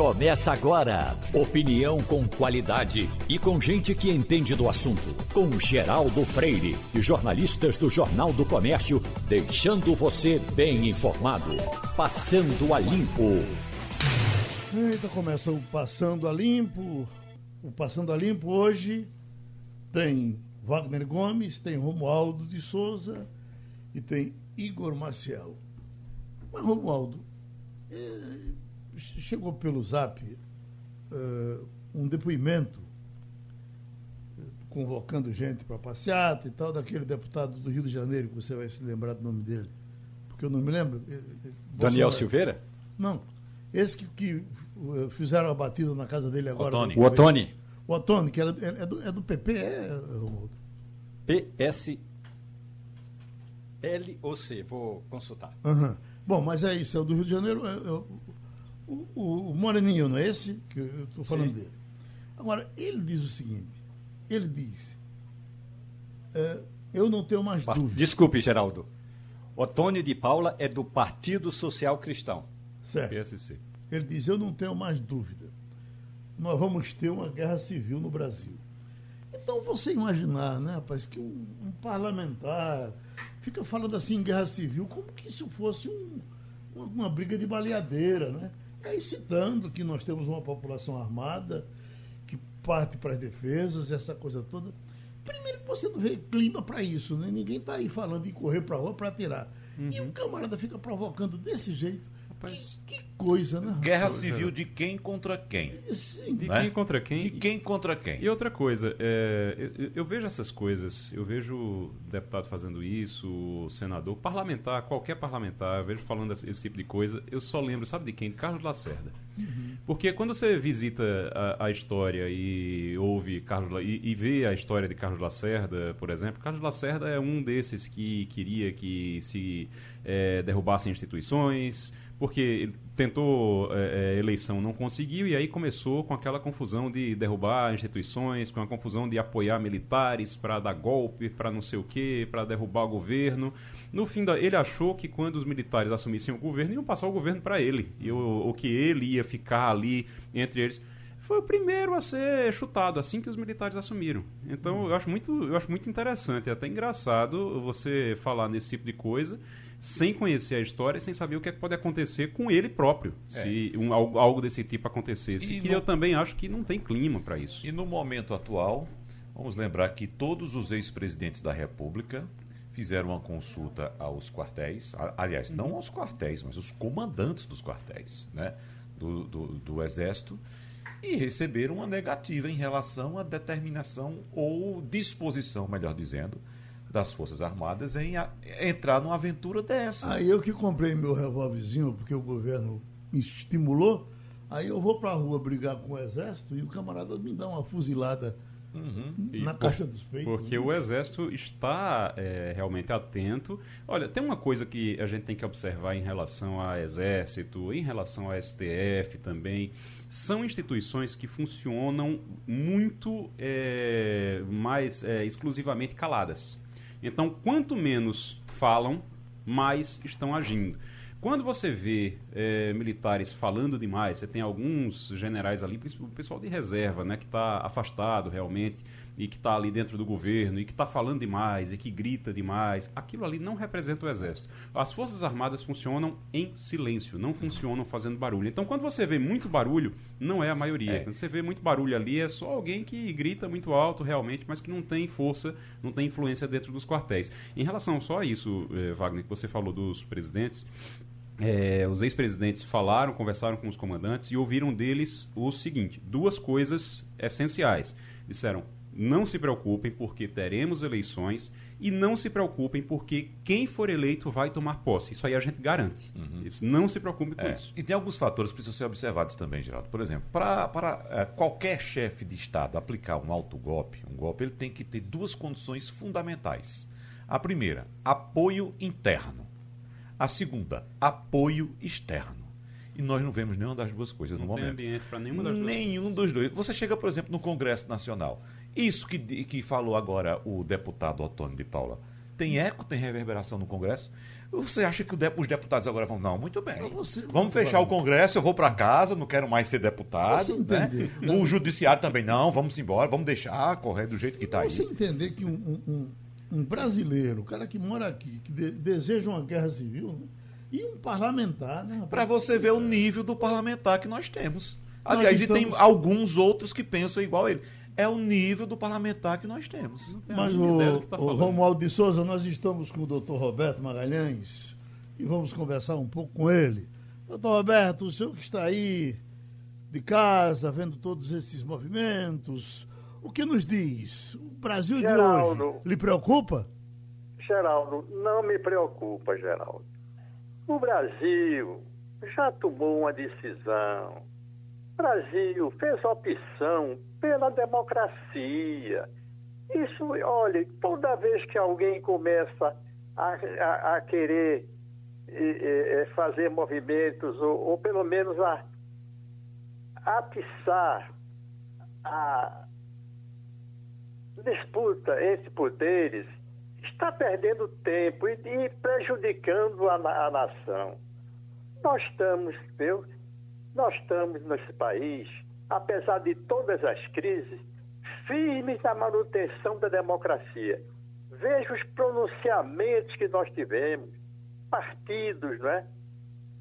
Começa agora. Opinião com qualidade e com gente que entende do assunto. Com Geraldo Freire e jornalistas do Jornal do Comércio, deixando você bem informado. Passando a Limpo. Eita, começa o Passando a Limpo. O Passando a Limpo hoje tem Wagner Gomes, tem Romualdo de Souza e tem Igor Maciel. Mas, Romualdo, eh, chegou pelo zap uh, um depoimento eh, convocando gente para passeata e tal, daquele deputado do Rio de Janeiro, que você vai se lembrar do nome dele. Porque eu não me lembro. Daniel Bolsonaro. Silveira? Não. Esse que, que fizeram a batida na casa dele agora. Otone. O Otone. O Otone, que era, é, do, é do PP, é, Romualdo? PS. LOC, vou consultar. Uhum. Bom, mas é isso, é o do Rio de Janeiro. É, é, o, o, o, Moreninho, não é esse? Que eu estou falando Sim. dele. Agora, ele diz o seguinte: ele diz. É, eu não tenho mais dúvida. Desculpe, Geraldo. Otônio de Paula é do Partido Social Cristão. Certo. PSC. Ele diz: Eu não tenho mais dúvida. Nós vamos ter uma guerra civil no Brasil. Então, você imaginar, né, rapaz, que um, um parlamentar fica falando assim em guerra civil, como que isso fosse um, uma, uma, briga de baleadeira, né? Aí citando que nós temos uma população armada, que parte para as defesas, essa coisa toda. Primeiro que você não vê clima para isso, né? Ninguém está aí falando em correr para a rua para atirar. Uhum. E o camarada fica provocando desse jeito. Rapaz, que, que, coisa, né? Guerra civil de quem contra quem? Sim, de né? quem contra quem? De quem contra quem? E outra coisa, é, eu, eu, vejo essas coisas, eu vejo o deputado fazendo isso, o senador, parlamentar, qualquer parlamentar, eu vejo falando esse, esse tipo de coisa, eu só lembro, sabe de quem? De Carlos Lacerda. Uhum. Porque quando você visita a, a história e ouve Carlos e, e, vê a história de Carlos Lacerda, por exemplo, Carlos Lacerda é um desses que queria que se é, derrubassem instituições, porque tentou é, eleição, não conseguiu, e aí começou com aquela confusão de derrubar instituições, com a confusão de apoiar militares para dar golpe, para não sei o quê, para derrubar o governo. No fim, da, ele achou que quando os militares assumissem o governo, iam passar o governo para ele, e o, o que ele ia ficar ali entre eles foi o primeiro a ser chutado assim que os militares assumiram. Então eu acho muito, eu acho muito interessante, é até engraçado você falar nesse tipo de coisa sem conhecer a história e sem saber o que, é que pode acontecer com ele próprio, é. se um, algo, desse tipo acontecesse. E que no... eu também acho que não tem clima para isso. E no momento atual, vamos lembrar que todos os ex-presidentes da República fizeram uma consulta aos quartéis, aliás, não aos quartéis, mas os comandantes dos quartéis, né, do, do, do Exército, e receberam uma negativa em relação à determinação ou disposição, melhor dizendo, das Forças Armadas em a, entrar numa aventura dessa. Aí eu que comprei meu revólverzinho, porque o governo me estimulou, aí eu vou para a rua brigar com o Exército e o camarada me dá uma fuzilada Uhum. Na por, caixa dos peitos. Porque né? o Exército está é, realmente atento. Olha, tem uma coisa que a gente tem que observar em relação ao Exército, em relação ao STF também. São instituições que funcionam muito é, mais é, exclusivamente caladas. Então, quanto menos falam, mais estão agindo. Quando você vê é, militares falando demais, você tem alguns generais ali, o pessoal de reserva, né, que está afastado realmente e que está ali dentro do governo e que está falando demais e que grita demais, aquilo ali não representa o exército. As forças armadas funcionam em silêncio, não funcionam fazendo barulho. Então, quando você vê muito barulho, não é a maioria. É. Quando você vê muito barulho ali, é só alguém que grita muito alto realmente, mas que não tem força, não tem influência dentro dos quartéis. Em relação só a isso, eh, Wagner, que você falou dos presidentes, é, os ex-presidentes falaram, conversaram com os comandantes e ouviram deles o seguinte: duas coisas essenciais. Disseram: não se preocupem porque teremos eleições e não se preocupem porque quem for eleito vai tomar posse. Isso aí a gente garante. Uhum. Isso, não se preocupe com é. isso. E tem alguns fatores que precisam ser observados também, Geraldo. Por exemplo, para é, qualquer chefe de Estado aplicar um alto golpe, um golpe, ele tem que ter duas condições fundamentais. A primeira, apoio interno. A segunda, apoio externo. E nós não vemos nenhuma das duas coisas não no tem momento. ambiente para nenhuma das duas. Nenhum dos dois. Você chega, por exemplo, no Congresso Nacional. Isso que, que falou agora o deputado Otônio de Paula. tem eco, tem reverberação no Congresso. Você acha que os deputados agora vão, não, muito bem. Você, vamos fechar o Congresso, eu vou para casa, não quero mais ser deputado. Né? O judiciário também, não, vamos embora, vamos deixar correr do jeito que está aí. Você entender que um, um, um, brasileiro, um cara que mora aqui, que de, deseja uma guerra civil, né? e um parlamentar. Né? Para você ver o nível do parlamentar que nós temos. Aliás, estamos... e tem alguns outros que pensam igual a ele é o nível do parlamentar que nós temos. Mas o, tá o Romualdo de Souza, nós estamos com o doutor Roberto Magalhães e vamos conversar um pouco com ele. Doutor Roberto, o senhor que está aí de casa, vendo todos esses movimentos, o que nos diz? O Brasil Geraldo, de hoje lhe preocupa? Geraldo, não me preocupa, Geraldo. O Brasil já tomou uma decisão Brasil fez opção pela democracia. Isso, olha, toda vez que alguém começa a, a, a querer e, e, fazer movimentos, ou, ou, pelo menos a atiçar a disputa entre poderes, está perdendo tempo e, e prejudicando a, a nação. Nós estamos, meu, nós estamos nesse país, apesar de todas as crises, firmes na manutenção da democracia. Veja os pronunciamentos que nós tivemos, partidos, né?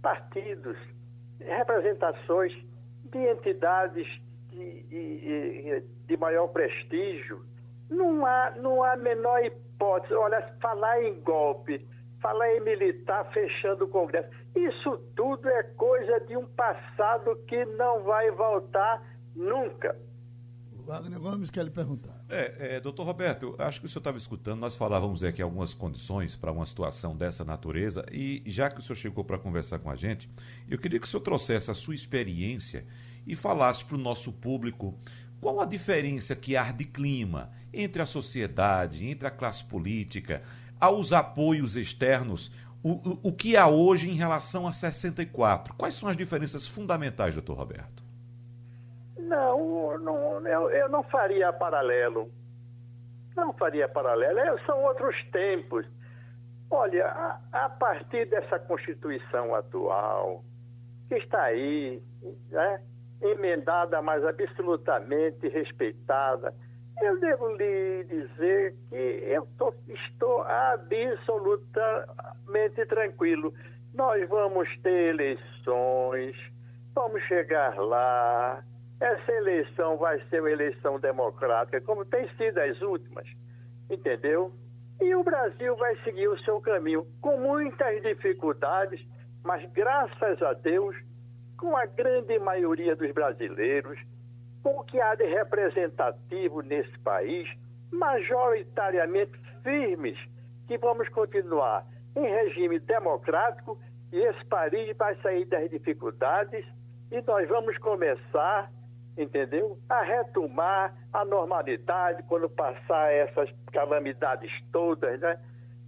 Partidos, representações de entidades de, de, de maior prestígio. Não há, não há a menor hipótese. Olha, falar em golpe, falar em militar fechando o Congresso. Isso tudo é coisa de um passado que não vai voltar nunca. O Wagner Gomes quer lhe perguntar. É, é, doutor Roberto, acho que o senhor estava escutando, nós falávamos aqui algumas condições para uma situação dessa natureza, e já que o senhor chegou para conversar com a gente, eu queria que o senhor trouxesse a sua experiência e falasse para o nosso público qual a diferença que há de clima entre a sociedade, entre a classe política, aos apoios externos, o, o, o que há hoje em relação a 64? Quais são as diferenças fundamentais, doutor Roberto? Não, não eu, eu não faria paralelo. Não faria paralelo. É, são outros tempos. Olha, a, a, partir dessa Constituição atual, que está aí, né, emendada, mas absolutamente respeitada, eu devo lhe dizer que eu tô, estou absolutamente tranquilo. Nós vamos ter eleições, vamos chegar lá. Essa eleição vai ser uma eleição democrática, como tem sido as últimas, entendeu? E o Brasil vai seguir o seu caminho, com muitas dificuldades, mas graças a Deus, com a grande maioria dos brasileiros, com o que há de representativo nesse país, majoritariamente firmes, que vamos continuar em regime democrático e esse país vai sair das dificuldades e nós vamos começar, entendeu? A retomar a normalidade quando passar essas calamidades todas, né?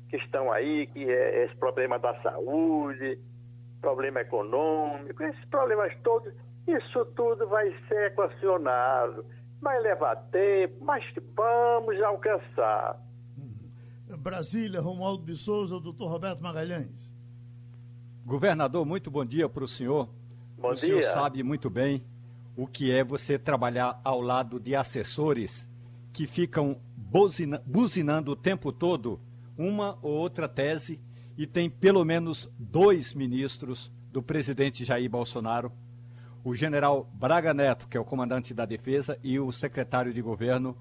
Que estão aí, que é esse problema da saúde, problema econômico, esses problemas todos isso tudo vai ser equacionado, vai levar tempo, mas vamos alcançar. Uhum. Brasília, Romualdo de Souza, doutor Roberto Magalhães. Governador, muito bom dia para o senhor. Bom o dia. senhor sabe muito bem o que é você trabalhar ao lado de assessores que ficam buzina, buzinando o tempo todo uma ou outra tese e tem pelo menos dois ministros do presidente Jair Bolsonaro o general Braga Neto, que é o comandante da defesa, e o secretário de governo,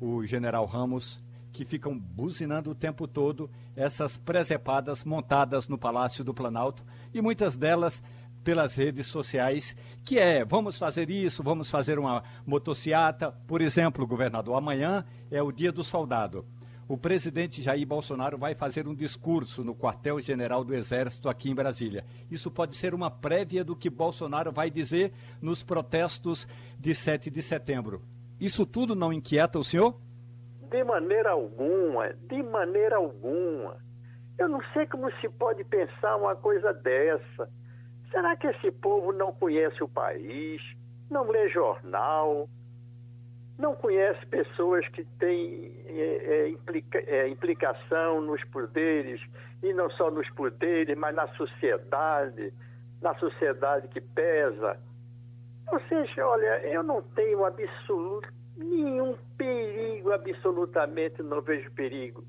o general Ramos, que ficam buzinando o tempo todo essas presepadas montadas no Palácio do Planalto e muitas delas pelas redes sociais, que é vamos fazer isso, vamos fazer uma motociata. Por exemplo, governador, amanhã é o dia do soldado o presidente Jair Bolsonaro vai fazer um discurso no quartel-general do Exército aqui em Brasília. Isso pode ser uma prévia do que Bolsonaro vai dizer nos protestos de 7 de setembro. Isso tudo não inquieta o senhor? De maneira alguma, de maneira alguma. Eu não sei como se pode pensar uma coisa dessa. Será que esse povo não conhece o país, não lê jornal, não conhece pessoas que têm é, é, implica, é, implicação nos poderes, e não só nos poderes, mas na sociedade, na sociedade que pesa. Ou seja, olha, eu não tenho absoluto, nenhum perigo, absolutamente não vejo perigo.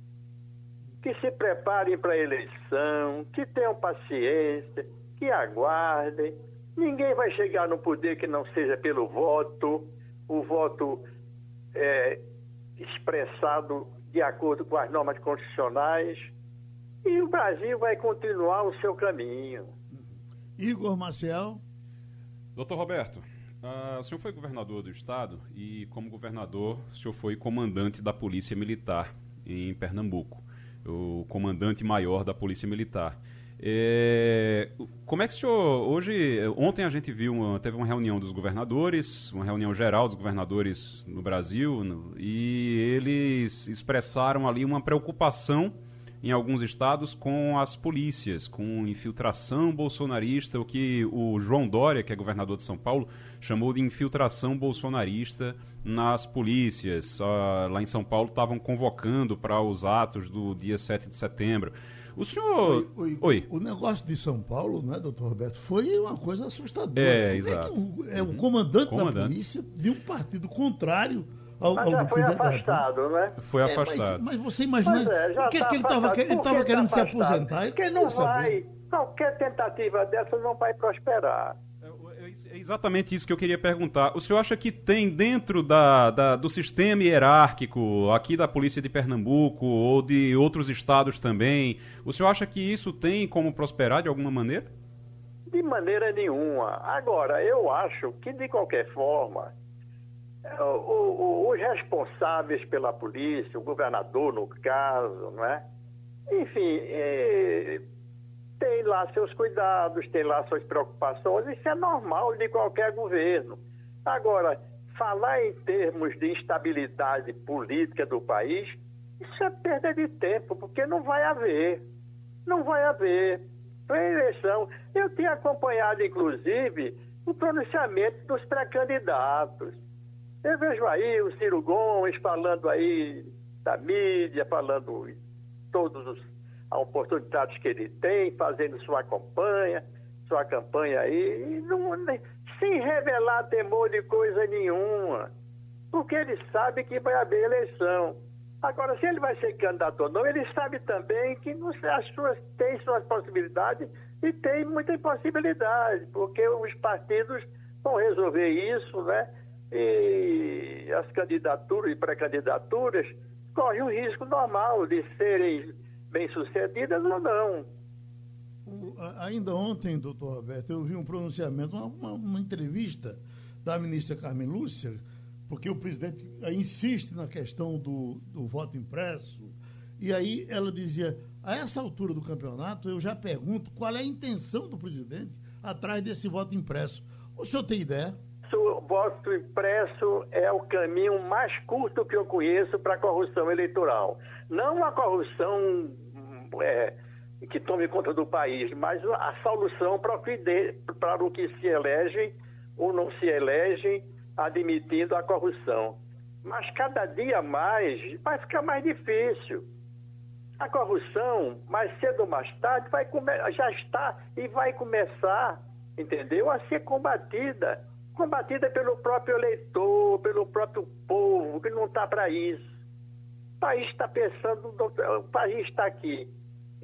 Que se preparem para a eleição, que tenham paciência, que aguardem. Ninguém vai chegar no poder que não seja pelo voto, o voto é, expressado de acordo com as normas constitucionais. E o Brasil vai continuar o seu caminho. Igor Marcel. Doutor Roberto, uh, o senhor foi governador do estado e, como governador, o senhor foi comandante da Polícia Militar em Pernambuco, o comandante maior da Polícia Militar. É, como é que o senhor. Hoje, ontem a gente viu, uma, teve uma reunião dos governadores, uma reunião geral dos governadores no Brasil, no, e eles expressaram ali uma preocupação em alguns estados com as polícias, com infiltração bolsonarista, o que o João Dória, que é governador de São Paulo, chamou de infiltração bolsonarista nas polícias. Uh, lá em São Paulo estavam convocando para os atos do dia 7 de setembro. O senhor. Oi, oi, O negócio de São Paulo, né, doutor Roberto, foi uma coisa assustadora. É, exato. É, é o comandante, comandante da polícia de um partido contrário ao, mas já foi afastado, né? Foi afastado. É, mas, mas, você imagina é, o que, é que ele estava estava querendo tá se aposentar? Porque não vai, qualquer tentativa dessa não vai prosperar. É, exatamente isso que eu queria perguntar. O senhor acha que tem dentro da, da, do sistema hierárquico aqui da Polícia de Pernambuco ou de outros estados também, o senhor acha que isso tem como prosperar de alguma maneira? De maneira nenhuma. Agora, eu acho que de qualquer forma, é, os responsáveis pela polícia, o governador no caso, não é? Enfim, é, tem lá seus cuidados, tem lá suas preocupações, isso é normal de qualquer governo. Agora, falar em termos de instabilidade política do país, isso é perda de tempo, porque não vai haver. Não vai haver. Para eleição, eu tinha acompanhado, inclusive, o pronunciamento dos pré-candidatos. Eu vejo aí o Ciro Gomes falando aí da mídia, falando todas as oportunidades que ele tem, fazendo sua campanha, sua campanha aí, não, sem revelar temor de coisa nenhuma, porque ele sabe que vai haver eleição. Agora, se ele vai ser candidato ou não, ele sabe também que não, as suas, tem suas possibilidades e tem muita impossibilidade, porque os partidos vão resolver isso, né? e as candidaturas e pré-candidaturas correm o risco normal de serem bem-sucedidas ou não. ainda ontem, doutor Roberto, eu vi um pronunciamento, uma, uma, uma, entrevista da ministra Carmen Lúcia, porque o presidente insiste na questão do, do voto impresso, e aí ela dizia, a essa altura do campeonato, eu já pergunto qual é a intenção do presidente atrás desse voto impresso. O senhor tem ideia? o voto impresso é o caminho mais curto que eu conheço para a corrupção eleitoral. Não a corrupção é, que tome conta do país, mas a solução para o que, se elegem ou não se elegem admitindo a corrupção. Mas cada dia mais vai ficar mais difícil. A corrupção, mais cedo ou mais tarde, vai já está e vai começar, entendeu, a ser combatida combatida pelo próprio eleitor, pelo próprio povo, que não está para isso. O país está pensando, o país está aqui,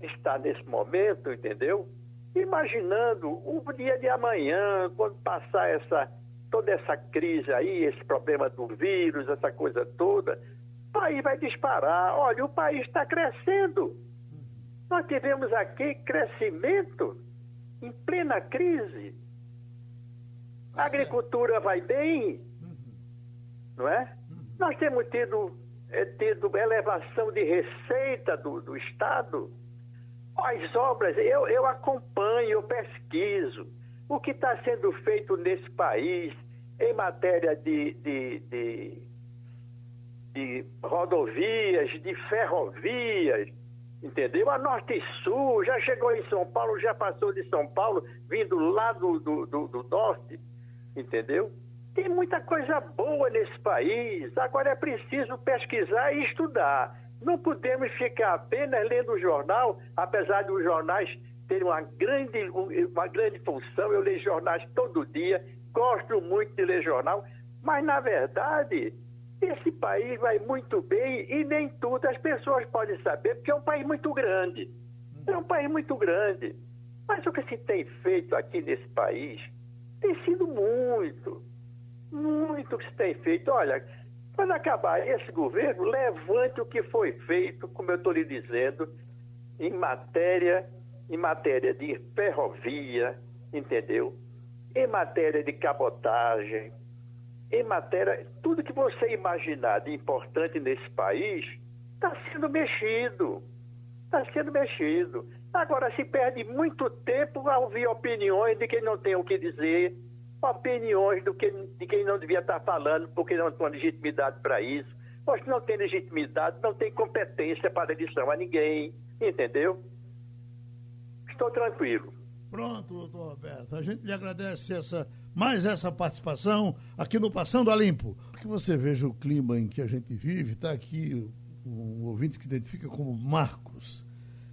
está nesse momento, entendeu? Imaginando o dia de amanhã, quando passar essa, toda essa crise aí, esse problema do vírus, essa coisa toda, o país vai disparar. Olha, o país está crescendo. Nós tivemos aqui crescimento em plena crise. A agricultura vai bem, não é? Nós temos tido, é, tido elevação de receita do, do Estado. As obras, eu, eu acompanho, eu pesquiso o que está sendo feito nesse país em matéria de, de, de, de rodovias, de ferrovias, entendeu? A Norte Sul já chegou em São Paulo, já passou de São Paulo, vindo lá do, do, do, do Norte entendeu? Tem muita coisa boa nesse país. Agora é preciso pesquisar e estudar. Não podemos ficar apenas lendo o jornal, apesar dos jornais terem uma grande, uma grande função. Eu leio jornais todo dia, gosto muito de ler jornal, mas na verdade esse país vai muito bem e nem tudo as pessoas podem saber, porque é um país muito grande. É um país muito grande. Mas o que se tem feito aqui nesse país tem sido muito, muito que se tem feito. Olha, quando acabar esse governo, levante o que foi feito, como eu estou lhe dizendo, em matéria, em matéria de ferrovia, entendeu? Em matéria de cabotagem, em matéria, tudo que você imaginar de importante nesse país está sendo mexido. Está sendo mexido. Agora se perde muito tempo a ouvir opiniões de quem não tem o que dizer, opiniões do que, de quem não devia estar falando porque não tem legitimidade para isso. Mas não tem legitimidade, não tem competência para edição a ninguém, entendeu? Estou tranquilo. Pronto, doutor Roberto. A gente lhe agradece essa, mais essa participação aqui no Passando a Limpo. Que você veja o clima em que a gente vive. Está aqui um ouvinte que identifica como Marcos.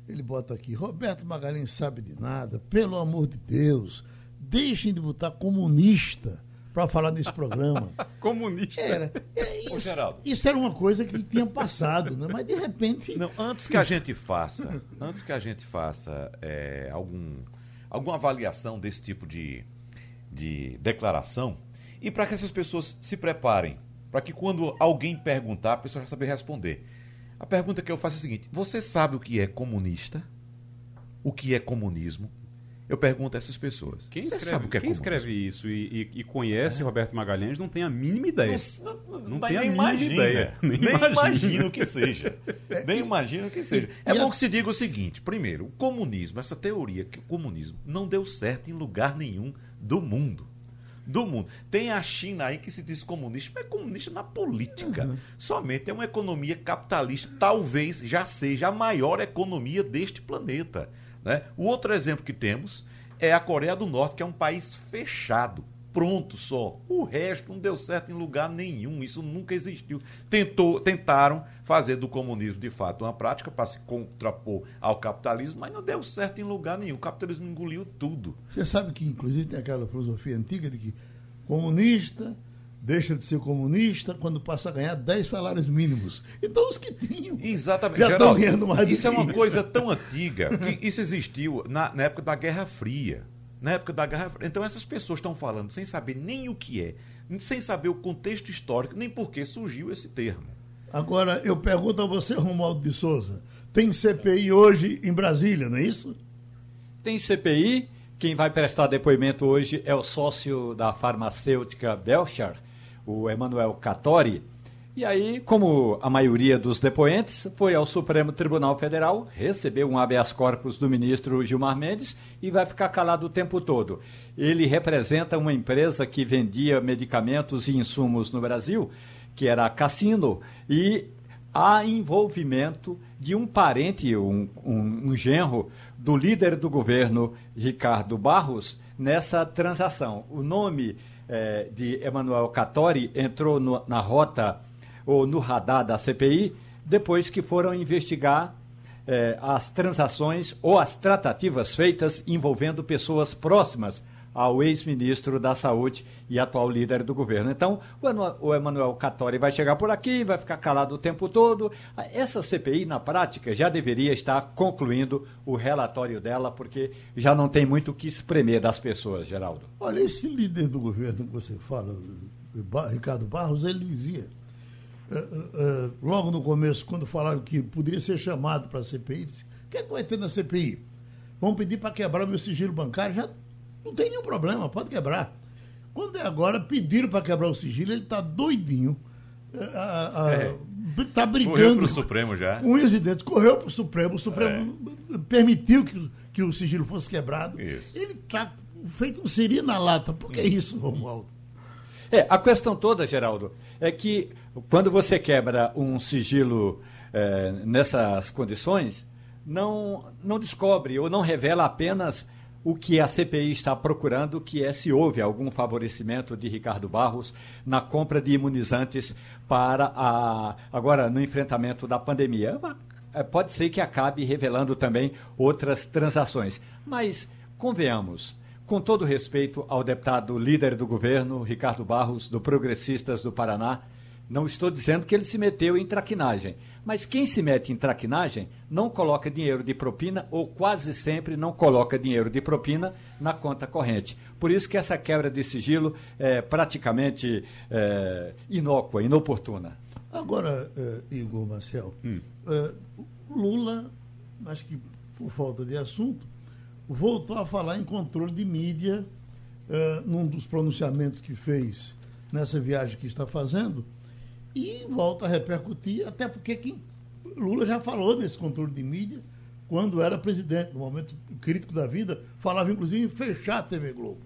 Ele bota aqui, Roberto Magalhães sabe de nada, pelo amor de Deus, deixem de botar comunista para falar nesse programa. comunista. Era. É isso, Ô, isso era uma coisa que tinha passado, né? mas de repente. Não, antes que a gente faça, antes que a gente faça é, algum, alguma avaliação desse tipo de, de declaração, e para que essas pessoas se preparem, para que quando alguém perguntar, a pessoa já saber responder. A pergunta que eu faço é a seguinte: você sabe o que é comunista? O que é comunismo? Eu pergunto a essas pessoas. Quem escreve, sabe o que é quem escreve isso e, e, e conhece é. Roberto Magalhães não tem a mínima ideia. Não, não, não tem a mínima imagina, ideia. Nem, nem imagina o que seja. nem imagina o que seja. É bom que se diga o seguinte: primeiro, o comunismo, essa teoria que o comunismo não deu certo em lugar nenhum do mundo do mundo. Tem a China aí que se diz comunista, mas é comunista na política. Uhum. Somente é uma economia capitalista, talvez já seja a maior economia deste planeta. Né? O outro exemplo que temos é a Coreia do Norte, que é um país fechado. Pronto só. O resto não deu certo em lugar nenhum. Isso nunca existiu. Tentou, tentaram fazer do comunismo de fato uma prática para se contrapor ao capitalismo, mas não deu certo em lugar nenhum. O capitalismo engoliu tudo. Você sabe que, inclusive, tem aquela filosofia antiga de que comunista deixa de ser comunista quando passa a ganhar 10 salários mínimos. Então os que tinham Exatamente. já estão ganhando mais Isso é uma coisa tão antiga que isso existiu na, na, época da Guerra Fria. Na época da Guerra Fria. Então essas pessoas estão falando sem saber nem o que é, sem saber o contexto histórico, nem por que surgiu esse termo. Agora, eu pergunto a você, Romualdo de Souza, tem CPI hoje em Brasília, não é isso? Tem CPI. Quem vai prestar depoimento hoje é o sócio da farmacêutica Belchar, o Emanuel Catori. E aí, como a maioria dos depoentes, foi ao Supremo Tribunal Federal, recebeu um habeas corpus do ministro Gilmar Mendes e vai ficar calado o tempo todo. Ele representa uma empresa que vendia medicamentos e insumos no Brasil, que era Cassino, e há envolvimento de um parente, um, um, um genro do líder do governo, Ricardo Barros, nessa transação. O nome é, de Emanuel Catori entrou no, na rota ou no radar da CPI depois que foram investigar é, as transações ou as tratativas feitas envolvendo pessoas próximas ao ex-ministro da Saúde e atual líder do governo. Então, o Emanuel Catori vai chegar por aqui, vai ficar calado o tempo todo. Essa CPI, na prática, já deveria estar concluindo o relatório dela, porque já não tem muito o que espremer das pessoas, Geraldo. Olha, esse líder do governo que você fala, Ricardo Barros, ele dizia, uh, uh, logo no começo, quando falaram que poderia ser chamado para a CPI, disse, o que, é que vai ter na CPI? Vão pedir para quebrar meu sigilo bancário? Já não tem nenhum problema, pode quebrar. Quando é agora, pediram para quebrar o sigilo, ele está doidinho. Está é, é. brigando. Correu para o Supremo já. Com os incidentes, correu para o Supremo. O Supremo é. permitiu que, que o sigilo fosse quebrado. Isso. Ele está feito um siri na lata. Por que isso, Romualdo? É, a questão toda, Geraldo, é que quando você quebra um sigilo é, nessas condições, não, não descobre ou não revela apenas o que a CPI está procurando, que é se houve algum favorecimento de Ricardo Barros na compra de imunizantes para a, agora no enfrentamento da pandemia. É, pode ser que acabe revelando também outras transações. Mas, convenhamos, com todo respeito ao deputado líder do governo, Ricardo Barros, do Progressistas do Paraná, não estou dizendo que ele se meteu em traquinagem, mas quem se mete em traquinagem não coloca dinheiro de propina ou quase sempre não coloca dinheiro de propina na conta corrente. Por isso que essa quebra de sigilo é praticamente é, inócua, inoportuna. Agora, uh, Igor Marcel, hum. uh, Lula, acho que por falta de assunto, voltou a falar em controle de mídia uh, num dos pronunciamentos que fez nessa viagem que está fazendo e volta a repercutir, até porque quem, Lula já falou desse controle de mídia quando era presidente, no momento crítico da vida, falava inclusive em fechar a TV Globo.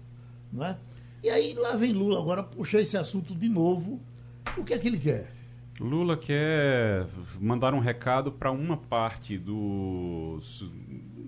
Não é? E aí lá vem Lula agora puxar esse assunto de novo. O que é que ele quer? Lula quer mandar um recado para uma parte dos,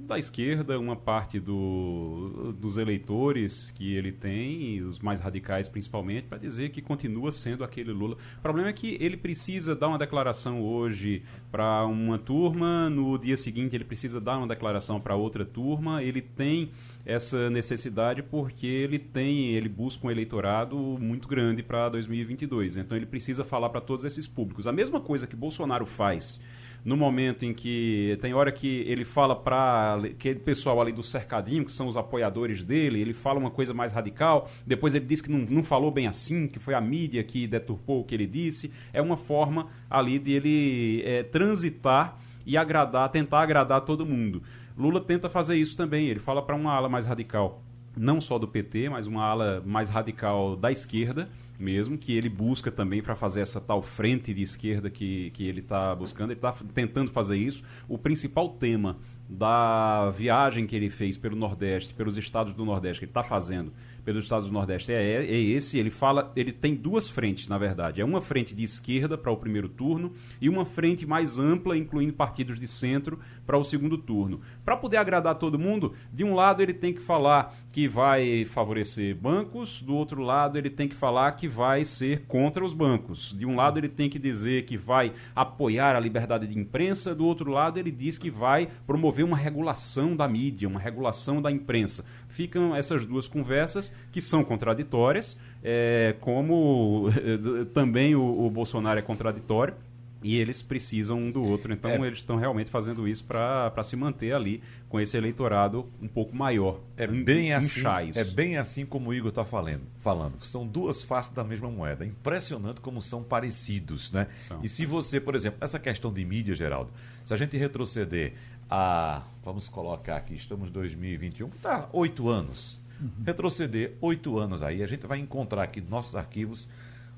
da esquerda, uma parte do, dos eleitores que ele tem, os mais radicais principalmente, para dizer que continua sendo aquele Lula. O problema é que ele precisa dar uma declaração hoje para uma turma, no dia seguinte ele precisa dar uma declaração para outra turma, ele tem essa necessidade porque ele tem, ele busca um eleitorado muito grande para 2022. Então ele precisa falar para todos esses públicos. A mesma coisa que Bolsonaro faz no momento em que tem hora que ele fala para aquele pessoal ali do cercadinho, que são os apoiadores dele, ele fala uma coisa mais radical, depois ele diz que não, não falou bem assim, que foi a mídia que deturpou o que ele disse. É uma forma ali de ele é, transitar e agradar, tentar agradar todo mundo. Lula tenta fazer isso também. Ele fala para uma ala mais radical, não só do PT, mas uma ala mais radical da esquerda mesmo, que ele busca também para fazer essa tal frente de esquerda que, que ele está buscando. Ele está tentando fazer isso. O principal tema da viagem que ele fez pelo Nordeste, pelos estados do Nordeste, que ele está fazendo pelos estados do Nordeste é, é esse. Ele fala, ele tem duas frentes, na verdade. É uma frente de esquerda para o primeiro turno e uma frente mais ampla, incluindo partidos de centro, para o segundo turno. Para poder agradar todo mundo, de um lado ele tem que falar que vai favorecer bancos, do outro lado ele tem que falar que vai ser contra os bancos. De um lado ele tem que dizer que vai apoiar a liberdade de imprensa, do outro lado ele diz que vai promover uma regulação da mídia, uma regulação da imprensa ficam essas duas conversas que são contraditórias, é, como também o, o Bolsonaro é contraditório e eles precisam um do outro. Então, é. eles estão realmente fazendo isso para se manter ali com esse eleitorado um pouco maior. É bem, assim, é bem assim como o Igor está falando, falando. São duas faces da mesma moeda. Impressionante como são parecidos. Né? São. E se você, por exemplo, essa questão de mídia, Geraldo, se a gente retroceder a, vamos colocar aqui, estamos em 2021, está oito anos. Uhum. Retroceder oito anos aí, a gente vai encontrar aqui nos nossos arquivos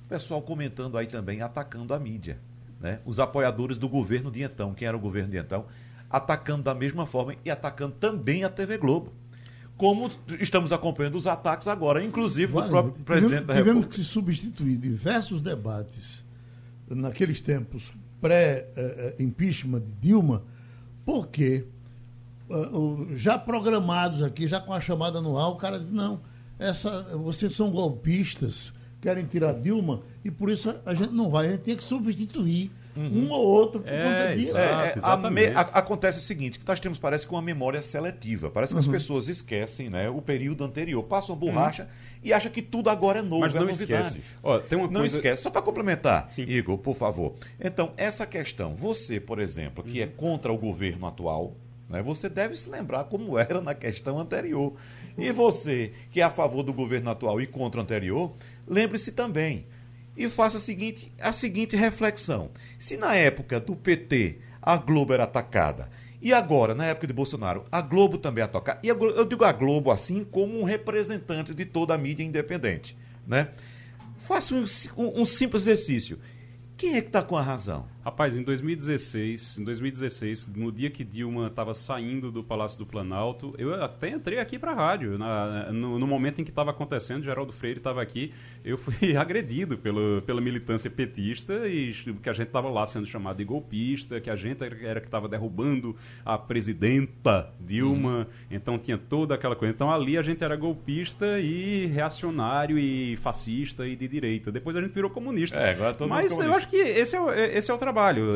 o pessoal comentando aí também, atacando a mídia. Né? Os apoiadores do governo de então, quem era o governo de então, atacando da mesma forma e atacando também a TV Globo. Como estamos acompanhando os ataques agora, inclusive do próprio presidente da República. Tivemos que substituir diversos debates naqueles tempos pré-impeachment de Dilma porque uh, já programados aqui, já com a chamada no ar, o cara diz, não, essa, vocês são golpistas, querem tirar Dilma, e por isso a gente não vai, a gente tem que substituir Uhum. um ou outro por é, conta disso. É, é, a, a, acontece o seguinte, que nós temos, parece que uma memória seletiva. Parece que uhum. as pessoas esquecem né, o período anterior, passam a borracha uhum. e acham que tudo agora é novo, Mas é não novidade. esquece. Ó, tem uma não coisa... esquece. Só para complementar, Sim. Igor, por favor. Então, essa questão, você, por exemplo, que é uhum. contra o governo atual, né, você deve se lembrar como era na questão anterior. E você, que é a favor do governo atual e contra o anterior, lembre-se também e faça a seguinte, a seguinte reflexão. Se na época do PT a Globo era atacada, e agora, na época de Bolsonaro, a Globo também é atacada, e eu digo a Globo assim como um representante de toda a mídia independente, né? Faça um, um, um simples exercício. Quem é que está com a razão? Rapaz, em 2016, em 2016, no dia que Dilma estava saindo do Palácio do Planalto, eu até entrei aqui para a rádio. Na, no, no, momento em que estava acontecendo, Geraldo Freire estava aqui, eu fui agredido pelo, pela militância petista e que a gente estava lá sendo chamado de golpista, que a gente era que estava derrubando a presidenta Dilma. Hum. Então tinha toda aquela coisa. Então ali a gente era golpista e reacionário e fascista e de direita. Depois a gente virou comunista. É, agora todo Mas eu acho que esse é, esse é o trabalho.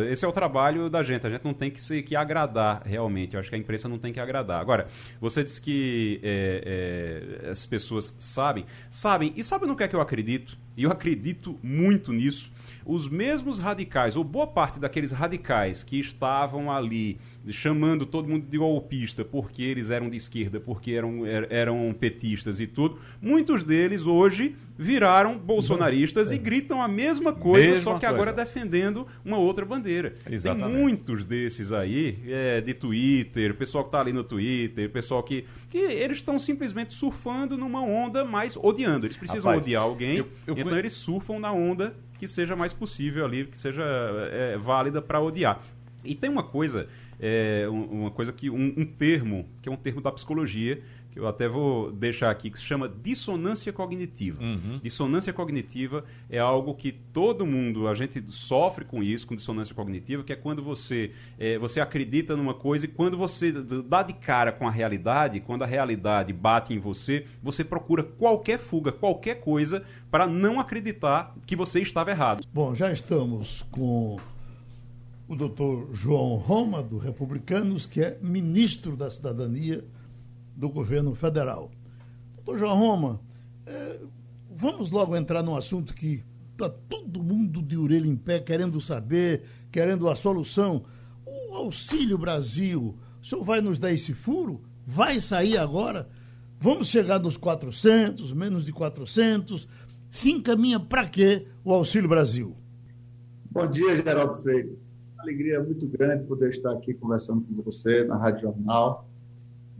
Esse é o trabalho da gente. A gente não tem que, se, que agradar realmente. Eu acho que a imprensa não tem que agradar. Agora, você disse que é, é, as pessoas sabem. Sabem. E sabe no que é que eu acredito? E eu acredito muito nisso os mesmos radicais, ou boa parte daqueles radicais que estavam ali chamando todo mundo de golpista porque eles eram de esquerda, porque eram, er, eram petistas e tudo, muitos deles hoje viraram bolsonaristas é. e gritam a mesma coisa, mesma só que coisa. agora defendendo uma outra bandeira. Exatamente. Tem muitos desses aí, é, de Twitter, pessoal que está ali no Twitter, pessoal que, que eles estão simplesmente surfando numa onda mais odiando. Eles precisam Rapaz, odiar alguém, eu, eu... então eles surfam na onda que seja mais possível ali, que seja é, válida para odiar. E tem uma coisa, é, uma coisa que um, um, termo que é um termo da psicologia que eu até vou deixar aqui que se chama dissonância cognitiva. Uhum. Dissonância cognitiva é algo que todo mundo a gente sofre com isso, com dissonância cognitiva, que é quando você é, você acredita numa coisa e quando você dá de cara com a realidade, quando a realidade bate em você, você procura qualquer fuga, qualquer coisa para não acreditar que você estava errado. Bom, já estamos com o doutor João Roma, do Republicanos, que é ministro da Cidadania do governo federal. Doutor João Roma, é, vamos logo entrar num assunto que está todo mundo de orelha em pé querendo saber, querendo a solução. O Auxílio Brasil, o senhor vai nos dar esse furo? Vai sair agora? Vamos chegar nos 400, menos de 400? Se encaminha para quê o Auxílio Brasil? Bom dia, Geraldo Freire alegria muito grande poder estar aqui conversando com você na Rádio Jornal.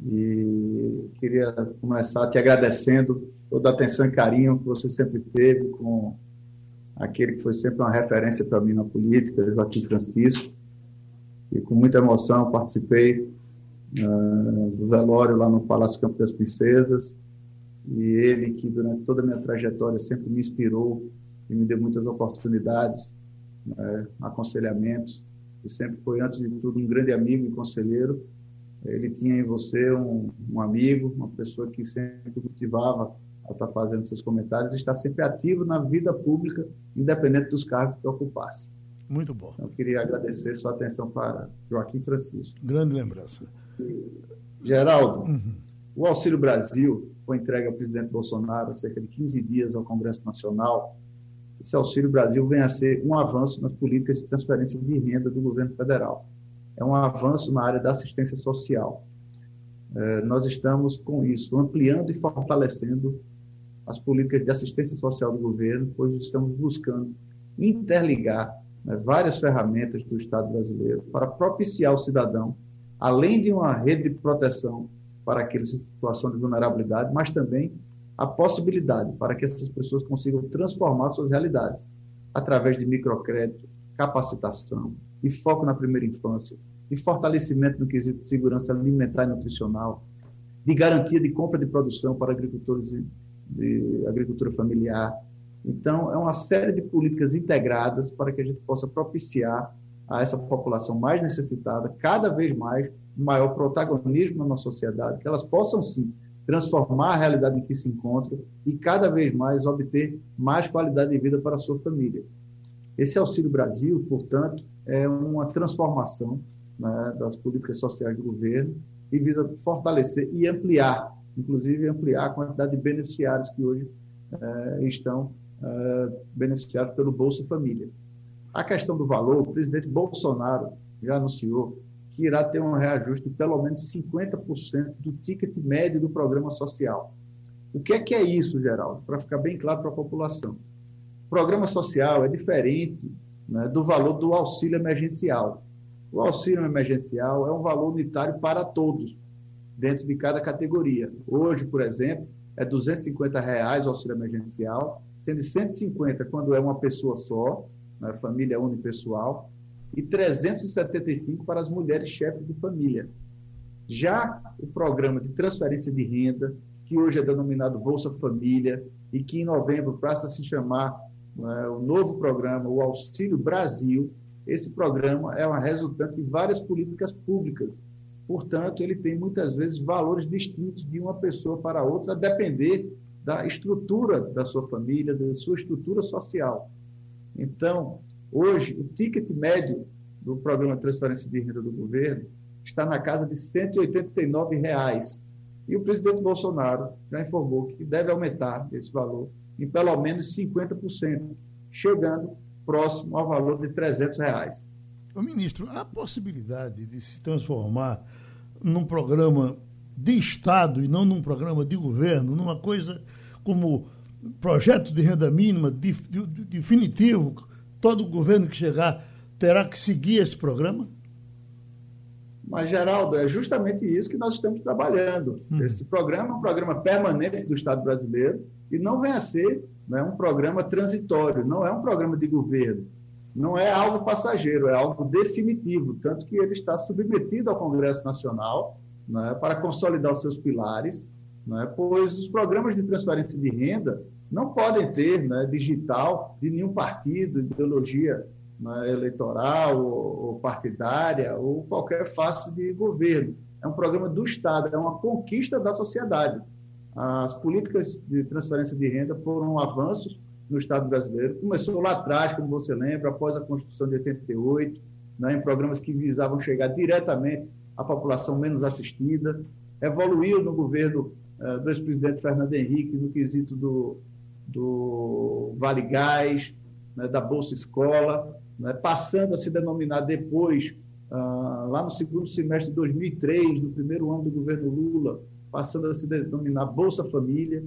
E queria começar te agradecendo toda a atenção e carinho que você sempre teve com aquele que foi sempre uma referência para mim na política, Joaquim Francisco. E com muita emoção participei uh, do velório lá no Palácio Campo das Princesas. E ele, que durante toda a minha trajetória sempre me inspirou e me deu muitas oportunidades, né, aconselhamentos que sempre foi, antes de tudo, um grande amigo e conselheiro. Ele tinha em você um, um amigo, uma pessoa que sempre motivava a estar fazendo seus comentários e está sempre ativo na vida pública, independente dos cargos que ocupasse. Muito bom. Então, eu queria agradecer sua atenção para Joaquim Francisco. Grande lembrança. Geraldo, uhum. o Auxílio Brasil foi entregue ao presidente Bolsonaro há cerca de 15 dias ao Congresso Nacional esse Auxílio Brasil vem a ser um avanço nas políticas de transferência de renda do governo federal. É um avanço na área da assistência social. É, nós estamos, com isso, ampliando e fortalecendo as políticas de assistência social do governo, pois estamos buscando interligar né, várias ferramentas do Estado brasileiro para propiciar ao cidadão, além de uma rede de proteção para aqueles em situação de vulnerabilidade, mas também a possibilidade para que essas pessoas consigam transformar suas realidades através de microcrédito, capacitação e foco na primeira infância, de fortalecimento no quesito de segurança alimentar e nutricional, de garantia de compra de produção para agricultores de, de agricultura familiar. Então, é uma série de políticas integradas para que a gente possa propiciar a essa população mais necessitada, cada vez mais, maior protagonismo na nossa sociedade, que elas possam sim transformar a realidade em que se encontra e cada vez mais obter mais qualidade de vida para a sua família. Esse Auxílio Brasil, portanto, é uma transformação né, das políticas sociais do governo e visa fortalecer e ampliar, inclusive ampliar a quantidade de beneficiários que hoje eh, estão eh, beneficiados pelo Bolsa Família. A questão do valor, o presidente Bolsonaro já anunciou que irá ter um reajuste de pelo menos 50% do ticket médio do programa social. O que é que é isso, Geraldo? Para ficar bem claro para a população. Programa social é diferente né, do valor do auxílio emergencial. O auxílio emergencial é um valor unitário para todos, dentro de cada categoria. Hoje, por exemplo, é 250 reais o auxílio emergencial, sendo 150 quando é uma pessoa só, né, família unipessoal, e 375 para as mulheres chefes de família. Já o programa de transferência de renda, que hoje é denominado Bolsa Família, e que em novembro passa a se chamar né, o novo programa, o Auxílio Brasil, esse programa é uma resultante de várias políticas públicas. Portanto, ele tem muitas vezes valores distintos de uma pessoa para outra, a depender da estrutura da sua família, da sua estrutura social. Então, hoje, o ticket médio do programa de transferência de renda do governo está na casa de 189 reais. E o presidente Bolsonaro já informou que deve aumentar esse valor em pelo menos 50%, chegando próximo ao valor de 300 reais. Ministro, há possibilidade de se transformar num programa de Estado e não num programa de governo, numa coisa como projeto de renda mínima de, de, de, definitivo, todo governo que chegar terá que seguir esse programa? Mas, Geraldo, é justamente isso que nós estamos trabalhando. Hum. Esse programa é um programa permanente do Estado brasileiro e não vem a ser né, um programa transitório, não é um programa de governo, não é algo passageiro, é algo definitivo, tanto que ele está submetido ao Congresso Nacional né, para consolidar os seus pilares, né, pois os programas de transferência de renda não podem ter né, digital de nenhum partido, ideologia eleitoral ou, partidária ou qualquer face de governo. É um programa do Estado, é uma conquista da sociedade. As políticas de transferência de renda foram avanços no Estado brasileiro. Começou lá atrás, como você lembra, após a Constituição de 88, né, em programas que visavam chegar diretamente à população menos assistida. Evoluiu no governo uh, do ex-presidente Fernando Henrique no quesito do, do Vale Gás, né, da Bolsa Escola, né, passando a se denominar depois, uh, lá no segundo semestre de 2003, no primeiro ano do governo Lula, passando a se denominar Bolsa Família,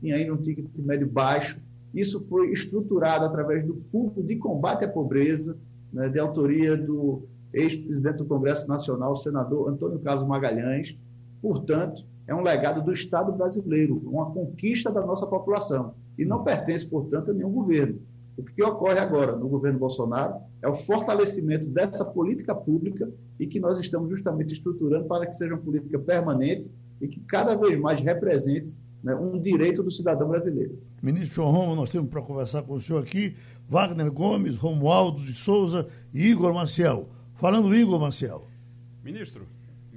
tinha ainda um ticket médio baixo. Isso foi estruturado através do Fundo de Combate à Pobreza, né, de autoria do ex-presidente do Congresso Nacional, o senador Antônio Carlos Magalhães. Portanto, é um legado do Estado brasileiro, uma conquista da nossa população. E não pertence, portanto, a nenhum governo. O que ocorre agora no governo Bolsonaro é o fortalecimento dessa política pública e que nós estamos justamente estruturando para que seja uma política permanente e que cada vez mais represente né, um direito do cidadão brasileiro. Ministro João Romo, nós temos para conversar com o senhor aqui Wagner Gomes, Romualdo de Souza e Igor Maciel. Falando Igor Maciel. Ministro,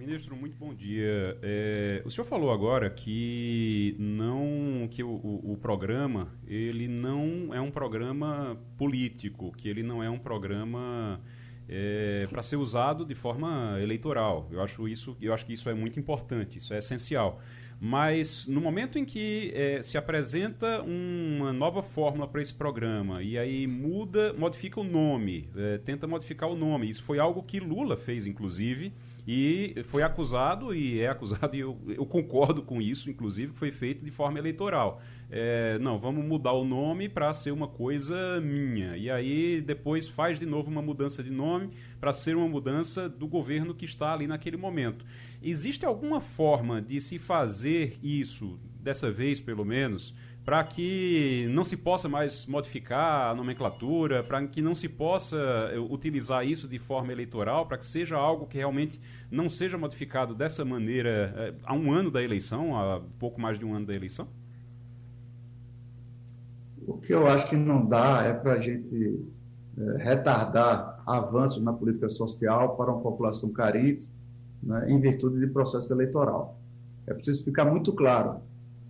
ministro, muito bom dia. É, o senhor falou agora que não que o, o, programa ele não é um programa político, que ele não é um programa é, para ser usado de forma eleitoral. Eu acho, isso, eu acho que isso é muito importante, isso é essencial. Mas no momento em que é, se apresenta uma nova fórmula para esse programa e aí muda, modifica o nome, é, tenta modificar o nome. Isso foi algo que Lula fez, inclusive, e foi acusado, e é acusado, e eu, eu concordo com isso, inclusive, que foi feito de forma eleitoral. É, não, vamos mudar o nome para ser uma coisa minha. E aí depois faz de novo uma mudança de nome para ser uma mudança do governo que está ali naquele momento. Existe alguma forma de se fazer isso, dessa vez pelo menos, para que não se possa mais modificar a nomenclatura, para que não se possa eh, utilizar isso de forma eleitoral, para que seja algo que realmente não seja modificado dessa maneira eh, há um ano da eleição, há pouco mais de um ano da eleição? O que eu acho que não dá é para a gente é, retardar avanços na política social para uma população carente, né, em virtude de processo eleitoral. É preciso ficar muito claro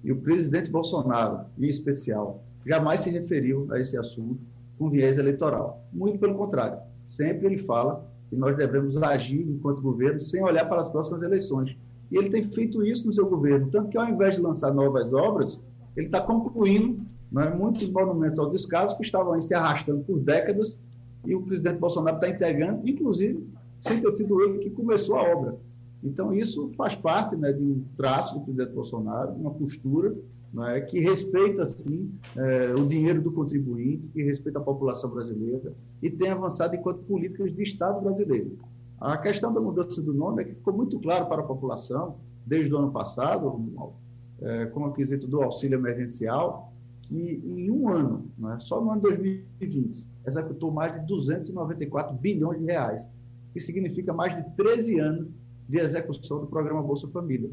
e o presidente Bolsonaro, em especial, jamais se referiu a esse assunto com viés eleitoral. Muito pelo contrário. Sempre ele fala que nós devemos agir enquanto governo sem olhar para as próximas eleições. E ele tem feito isso no seu governo. Tanto que, ao invés de lançar novas obras, ele está concluindo né, muitos monumentos ao descaso que estavam aí se arrastando por décadas e o presidente Bolsonaro está entregando, inclusive, sem ter sido ele que começou a obra. Então, isso faz parte né, de um traço do presidente Bolsonaro, uma postura né, que respeita, sim, é, o dinheiro do contribuinte, que respeita a população brasileira e tem avançado enquanto políticas de Estado brasileiro. A questão da mudança do nome é que ficou muito claro para a população, desde o ano passado, é, com o quesito do auxílio emergencial, que em um ano, né, só no ano 2020, executou mais de 294 bilhões de reais, que significa mais de 13 anos de execução do programa Bolsa Família.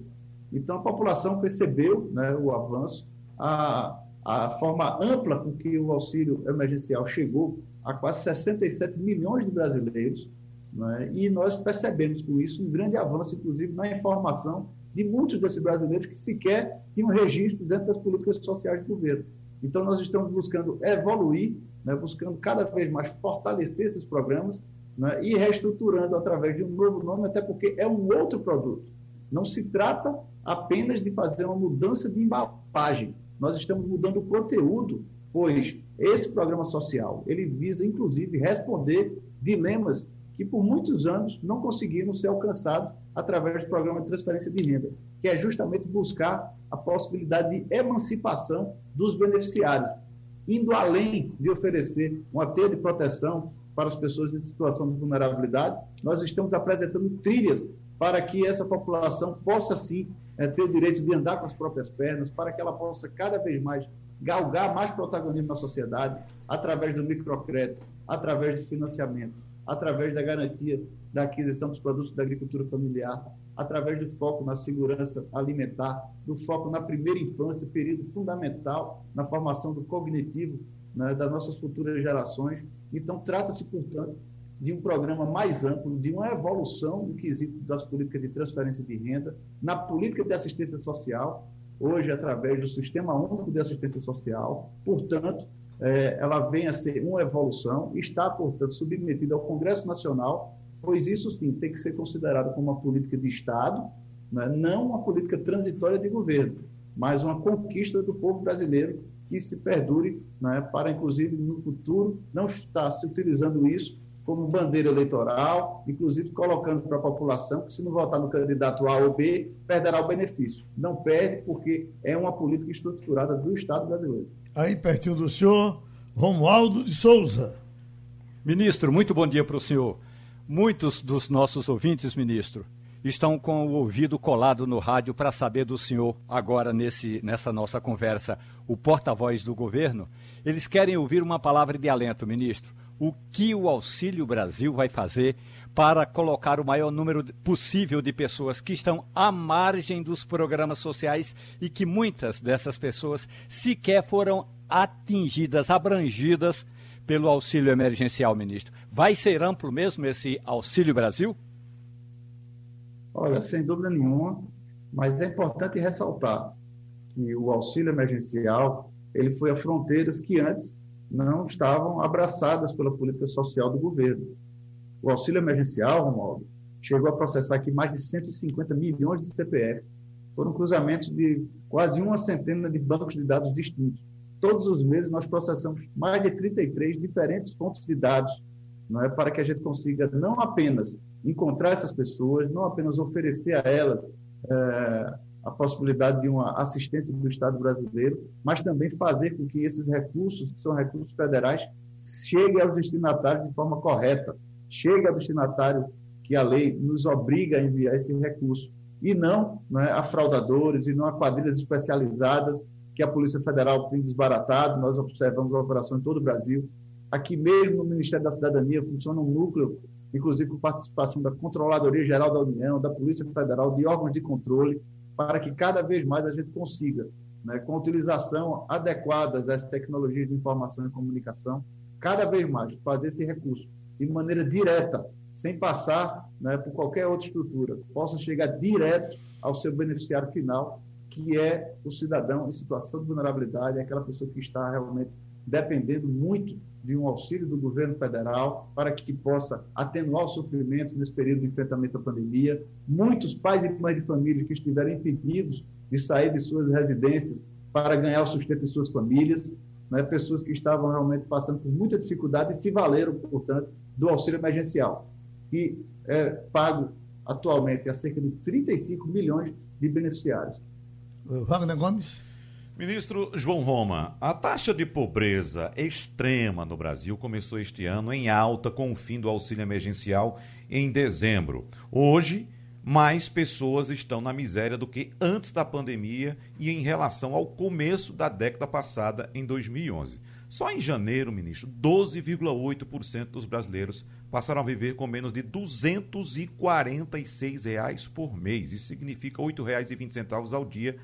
Então, a população percebeu né, o avanço, a, a forma ampla com que o auxílio emergencial chegou a quase 67 milhões de brasileiros, né, e nós percebemos com isso um grande avanço, inclusive, na informação de muitos desses brasileiros que sequer tinham registro dentro das políticas sociais do governo. Então, nós estamos buscando evoluir, né, buscando cada vez mais fortalecer esses programas né, e reestruturando através de um novo nome, até porque é um outro produto. Não se trata apenas de fazer uma mudança de embalagem. Nós estamos mudando o conteúdo, pois esse programa social ele visa, inclusive, responder dilemas que por muitos anos não conseguiram ser alcançados através do programa de transferência de renda, que é justamente buscar a possibilidade de emancipação dos beneficiários, indo além de oferecer uma teia de proteção para as pessoas em situação de vulnerabilidade, nós estamos apresentando trilhas para que essa população possa sim é, ter o direito de andar com as próprias pernas, para que ela possa cada vez mais galgar mais protagonismo na sociedade através do microcrédito, através de financiamento, através da garantia da aquisição dos produtos da agricultura familiar, através do foco na segurança alimentar, do foco na primeira infância, período fundamental na formação do cognitivo né, das nossas futuras gerações. Então, trata-se, portanto, de um programa mais amplo, de uma evolução no quesito das políticas de transferência de renda, na política de assistência social, hoje através do Sistema Único de Assistência Social. Portanto, é, ela vem a ser uma evolução, está, portanto, submetida ao Congresso Nacional, pois isso sim tem que ser considerado como uma política de Estado, né? não uma política transitória de governo, mas uma conquista do povo brasileiro que se perdure né? para, inclusive, no futuro, não estar se utilizando isso como bandeira eleitoral, inclusive colocando para a população que se não votar no candidato A ou B, perderá o benefício. Não perde porque é uma política estruturada do Estado brasileiro. Aí pertinho do senhor, Romualdo de Souza. Ministro, muito bom dia para o senhor. Muitos dos nossos ouvintes, ministro, estão com o ouvido colado no rádio para saber do senhor agora nesse, nessa nossa conversa, o porta-voz do governo. Eles querem ouvir uma palavra de alento, ministro o que o Auxílio Brasil vai fazer para colocar o maior número possível de pessoas que estão à margem dos programas sociais e que muitas dessas pessoas sequer foram atingidas, abrangidas pelo auxílio emergencial, ministro. Vai ser amplo mesmo esse Auxílio Brasil? Olha, sem dúvida nenhuma, mas é importante ressaltar que o auxílio emergencial ele foi a fronteiras que antes não estavam abraçadas pela política social do governo. O auxílio emergencial, Romualdo, chegou a processar aqui mais de 150 milhões de CPF. Foram cruzamentos de quase uma centena de bancos de dados distintos. Todos os meses nós processamos mais de 33 diferentes fontes de dados, não é para que a gente consiga não apenas encontrar essas pessoas, não apenas oferecer a elas é, a possibilidade de uma assistência do Estado brasileiro, mas também fazer com que esses recursos, que são recursos federais, cheguem aos destinatários de forma correta, chegue ao destinatário que a lei nos obriga a enviar esse recurso, e não né, a fraudadores, e não a quadrilhas especializadas que a Polícia Federal tem desbaratado, nós observamos a operação em todo o Brasil. Aqui mesmo no Ministério da Cidadania funciona um núcleo, inclusive com participação da Controladoria Geral da União, da Polícia Federal, de órgãos de controle, para que cada vez mais a gente consiga, né, com a utilização adequada das tecnologias de informação e comunicação, cada vez mais fazer esse recurso de maneira direta, sem passar né, por qualquer outra estrutura, possa chegar direto ao seu beneficiário final, que é o cidadão em situação de vulnerabilidade, é aquela pessoa que está realmente dependendo muito de um auxílio do governo federal para que possa atenuar o sofrimento nesse período de enfrentamento à pandemia. Muitos pais e mães de família que estiveram impedidos de sair de suas residências para ganhar o sustento de suas famílias, né? pessoas que estavam realmente passando por muita dificuldade e se valeram, portanto, do auxílio emergencial, que é pago atualmente a cerca de 35 milhões de beneficiários. Wagner Gomes. Ministro João Roma, a taxa de pobreza extrema no Brasil começou este ano em alta com o fim do auxílio emergencial em dezembro. Hoje, mais pessoas estão na miséria do que antes da pandemia e em relação ao começo da década passada, em 2011. Só em janeiro, ministro, 12,8% dos brasileiros passaram a viver com menos de 246 reais por mês. Isso significa R$ 8,20 ao dia,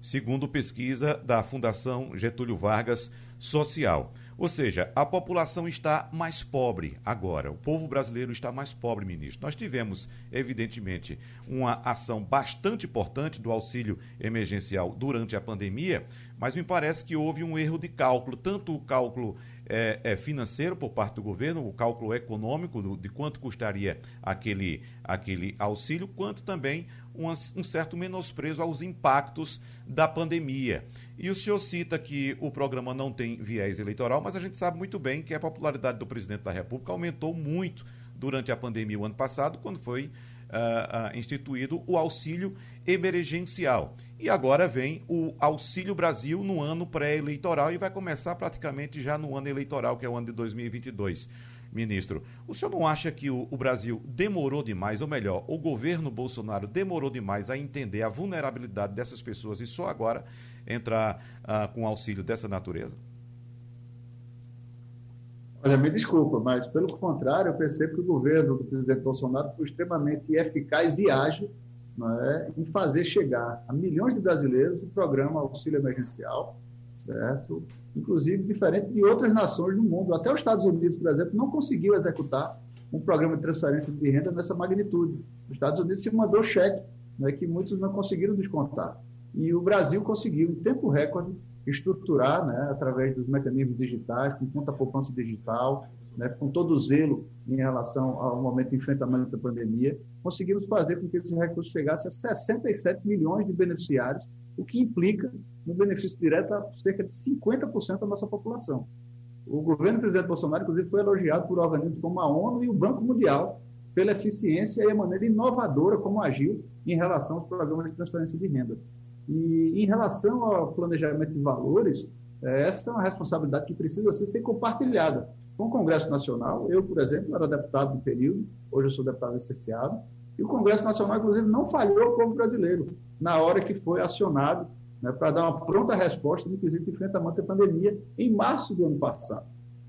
segundo pesquisa da Fundação Getúlio Vargas Social. Ou seja, a população está mais pobre agora. O povo brasileiro está mais pobre, ministro. Nós tivemos, evidentemente, uma ação bastante importante do auxílio emergencial durante a pandemia, mas me parece que houve um erro de cálculo, tanto o cálculo é, é, financeiro por parte do governo, o cálculo econômico do, de quanto custaria aquele, aquele auxílio, quanto também um, certo menosprezo aos impactos da pandemia. E o senhor cita que o programa não tem viés eleitoral, mas a gente sabe muito bem que a popularidade do presidente da República aumentou muito durante a pandemia o ano passado, quando foi uh, uh, instituído o auxílio emergencial. E agora vem o Auxílio Brasil no ano pré-eleitoral e vai começar praticamente já no ano eleitoral, que é o ano de 2022 ministro. O senhor não acha que o, o, Brasil demorou demais, ou melhor, o governo Bolsonaro demorou demais a entender a vulnerabilidade dessas pessoas e só agora entrar uh, com auxílio dessa natureza? Olha, me desculpa, mas pelo contrário, eu percebo que o governo do presidente Bolsonaro foi extremamente eficaz e ágil é, em fazer chegar a milhões de brasileiros o programa Auxílio Emergencial, certo? inclusive diferente de outras nações no mundo. Até os Estados Unidos, por exemplo, não conseguiu executar um programa de transferência de renda nessa magnitude. Os Estados Unidos se mandou cheque, né, que muitos não conseguiram descontar. E o Brasil conseguiu, em tempo recorde, estruturar, né, através dos mecanismos digitais, com conta poupança digital, né, com todo o zelo em relação ao momento de enfrentamento da pandemia, conseguimos fazer com que esse recurso chegasse a 67 milhões de beneficiários, o que implica no benefício direto a cerca de 50% da nossa população. O governo do presidente Bolsonaro, inclusive, foi elogiado por organismos como a ONU e o Banco Mundial pela eficiência e a maneira inovadora como agiu em relação aos programas de transferência de renda. E em relação ao planejamento de valores, eh, essa é uma responsabilidade que precisa ser compartilhada com o Congresso Nacional. Eu, por exemplo, era deputado no período, hoje eu sou deputado licenciado, e o Congresso Nacional, inclusive, não falhou o povo brasileiro na hora que foi acionado né, para dar uma pronta resposta no quesito de enfrentamento da pandemia em março do ano passado.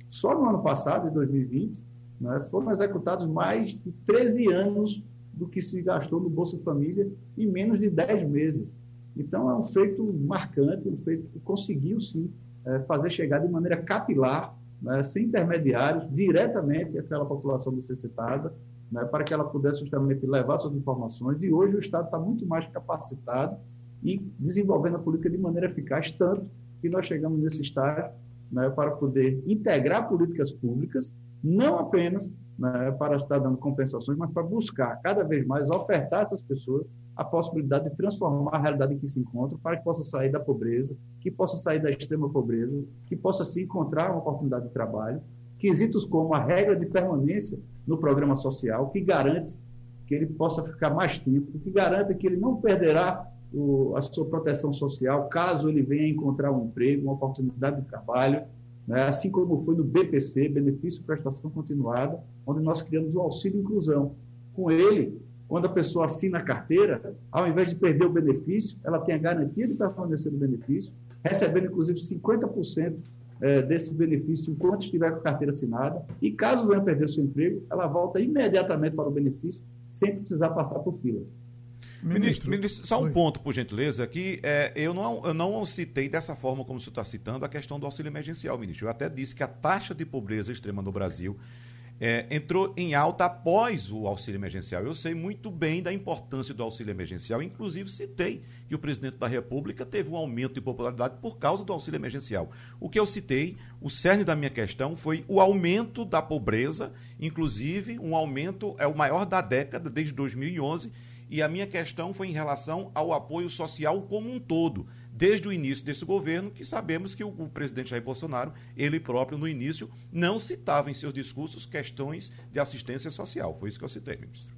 Só no ano passado, em 2020, né, foram executados mais de 13 anos do que se gastou no Bolsa Família em menos de 10 meses. Então, é um feito marcante, um feito que conseguiu, sim, é, fazer chegar de maneira capilar, né, sem intermediários, diretamente àquela população necessitada, né, para que ela pudesse justamente levar suas informações. E hoje o Estado está muito mais capacitado e desenvolvendo a política de maneira eficaz, tanto que nós chegamos nesse estágio né, para poder integrar políticas públicas, não apenas né, para estar dando compensações, mas para buscar cada vez mais ofertar a essas pessoas a possibilidade de transformar a realidade em que se encontram para que possa sair da pobreza, que possa sair da extrema pobreza, que possa se encontrar uma oportunidade de trabalho. Quesitos como a regra de permanência no programa social, que garante que ele possa ficar mais tempo, que garanta que ele não perderá o, a sua proteção social, caso ele venha encontrar um emprego, uma oportunidade de trabalho, né? assim como foi no BPC, Benefício Prestação Continuada, onde nós criamos o auxílio inclusão. Com ele, quando a pessoa assina a carteira, ao invés de perder o benefício, ela tem a garantia de permanecer no benefício, recebendo inclusive 50% eh, desse benefício enquanto estiver com a carteira assinada, e caso venha perder seu emprego, ela volta imediatamente para o benefício, sem precisar passar por fila. Ministro, ministro só um Oi. ponto, por gentileza, que é, eu, não, eu não citei dessa forma como o senhor está citando a questão do auxílio emergencial, ministro. Eu até disse que a taxa de pobreza extrema no Brasil é, entrou em alta após o auxílio emergencial. Eu sei muito bem da importância do auxílio emergencial, inclusive citei que o presidente da República teve um aumento de popularidade por causa do auxílio emergencial. O que eu citei, o cerne da minha questão foi o aumento da pobreza, inclusive um aumento, é o maior da década, desde 2011 e a minha questão foi em relação ao apoio social como um todo, desde o início desse governo, que sabemos que o, o presidente Jair Bolsonaro, ele próprio no início, não citava em seus discursos questões de assistência social. Foi isso que eu citei, ministro.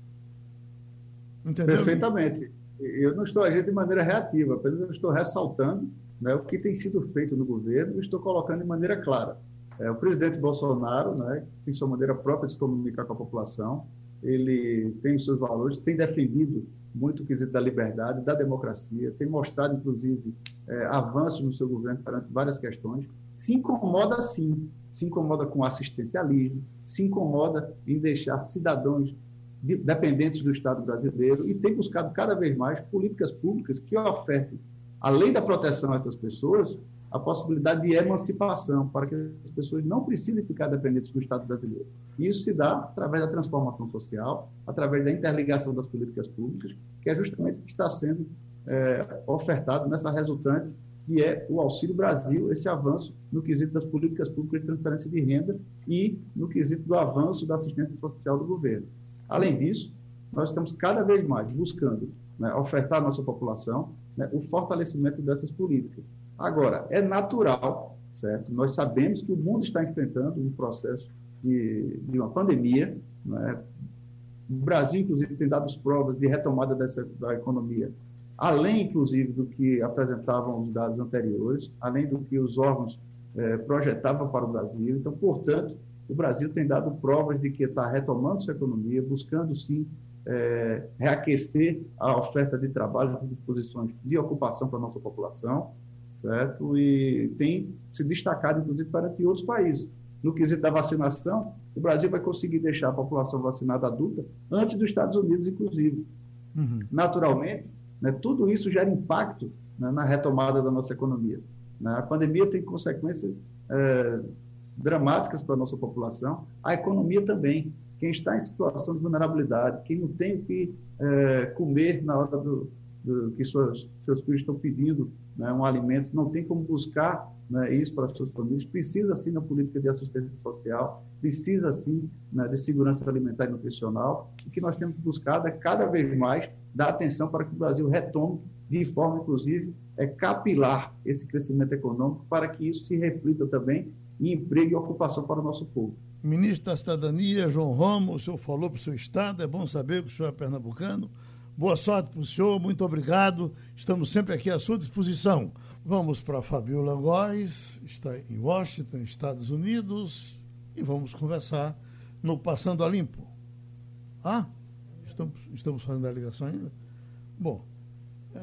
Entendeu? Perfeitamente. Eu não estou agindo de maneira reativa, apenas eu estou ressaltando né, o que tem sido feito no governo e estou colocando de maneira clara. É, o presidente Bolsonaro, né, tem sua maneira própria de se comunicar com a população, ele tem os seus valores, tem defendido muito o quesito da liberdade, da democracia, tem mostrado, inclusive, é, avanços no seu governo perante várias questões, se incomoda sim, se incomoda com assistencialismo, se incomoda em deixar cidadãos dependentes do Estado brasileiro e tem buscado cada vez mais políticas públicas que ofertem, além da proteção a essas pessoas, a possibilidade de emancipação, para que as pessoas não precisem ficar dependentes do Estado brasileiro. Isso se dá através da transformação social, através da interligação das políticas públicas, que é justamente o que está sendo é, ofertado nessa resultante, que é o Auxílio Brasil, esse avanço no quesito das políticas públicas de transferência de renda e no quesito do avanço da assistência social do governo. Além disso, nós estamos cada vez mais buscando né, ofertar à nossa população né, o fortalecimento dessas políticas. Agora, é natural, certo? Nós sabemos que o mundo está enfrentando um processo de, de uma pandemia. Né? O Brasil, inclusive, tem dado as provas de retomada dessa, da economia, além, inclusive, do que apresentavam os dados anteriores, além do que os órgãos eh, projetavam para o Brasil. Então, portanto, o Brasil tem dado provas de que está retomando sua economia, buscando, sim, é, reaquecer a oferta de trabalho, de posições de ocupação para a nossa população certo? E tem se destacado, inclusive, perante outros países. No quesito da vacinação, o Brasil vai conseguir deixar a população vacinada adulta antes dos Estados Unidos, inclusive. Uhum. Naturalmente, né, tudo isso gera impacto né, na retomada da nossa economia. Né? A pandemia tem consequências é, dramáticas para a nossa população, a economia também. Quem está em situação de vulnerabilidade, quem não tem o que é, comer na hora do, do que suas, seus filhos estão pedindo né, um alimento, não tem como buscar né, isso para as suas famílias, precisa sim da política de assistência social, precisa sim né, de segurança alimentar e nutricional, e que nós temos buscado é cada vez mais dar atenção para que o Brasil retome de forma, inclusive, é, capilar esse crescimento econômico para que isso se reflita também em emprego e ocupação para o nosso povo. Ministro da Cidadania, João Romo, o senhor falou para o seu Estado, é bom saber que o senhor é pernambucano, Boa sorte para o senhor, muito obrigado. Estamos sempre aqui à sua disposição. Vamos para Fabiola Góes, está em Washington, Estados Unidos, e vamos conversar no Passando a Limpo. Ah, estamos, estamos fazendo a ligação ainda? Bom, é...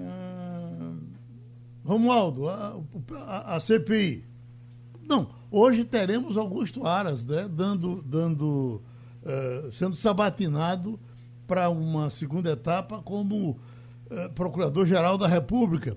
Romualdo, a, a, a, CPI. Não, hoje teremos Augusto Aras, né, dando, dando, uh, sendo sabatinado para uma segunda etapa como eh, Procurador-Geral da República.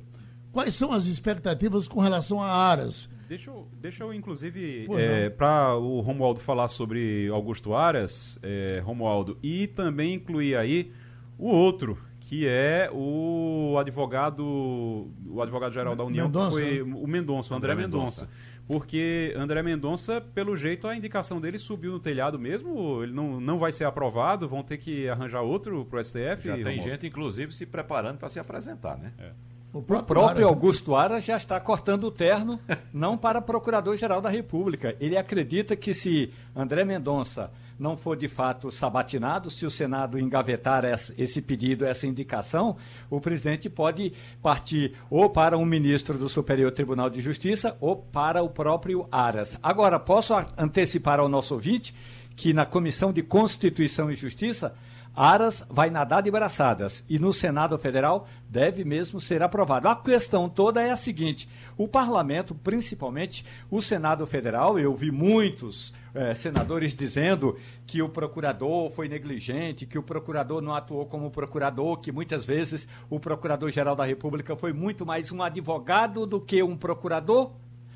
Quais são as expectativas com relação a Aras? Deixa eu, deixa eu inclusive, é, para o Romualdo falar sobre Augusto Aras, é, Romualdo, e também incluir aí o outro, que é o advogado, o advogado-geral da União, Mendonça, que foi né? o Mendonça, o André, André Mendonça. Mendonça porque André Mendonça, pelo jeito, a indicação dele subiu no telhado mesmo, ele não, não vai ser aprovado, vão ter que arranjar outro para o STF. Já tem gente, inclusive, se preparando para se apresentar, né? É. O próprio, o próprio Augusto Aras já está cortando o terno, não para Procurador-Geral da República. Ele acredita que se André Mendonça não for de fato sabatinado, se o Senado engavetar esse pedido, essa indicação, o presidente pode partir ou para um ministro do Superior Tribunal de Justiça ou para o próprio Aras. Agora, posso antecipar ao nosso ouvinte que na Comissão de Constituição e Justiça Aras vai nadar de braçadas e no Senado Federal deve mesmo ser aprovado. A questão toda é a seguinte: o parlamento, principalmente o Senado Federal, eu vi muitos eh, senadores dizendo que o procurador foi negligente, que o procurador não atuou como procurador, que muitas vezes o procurador-geral da República foi muito mais um advogado do que um procurador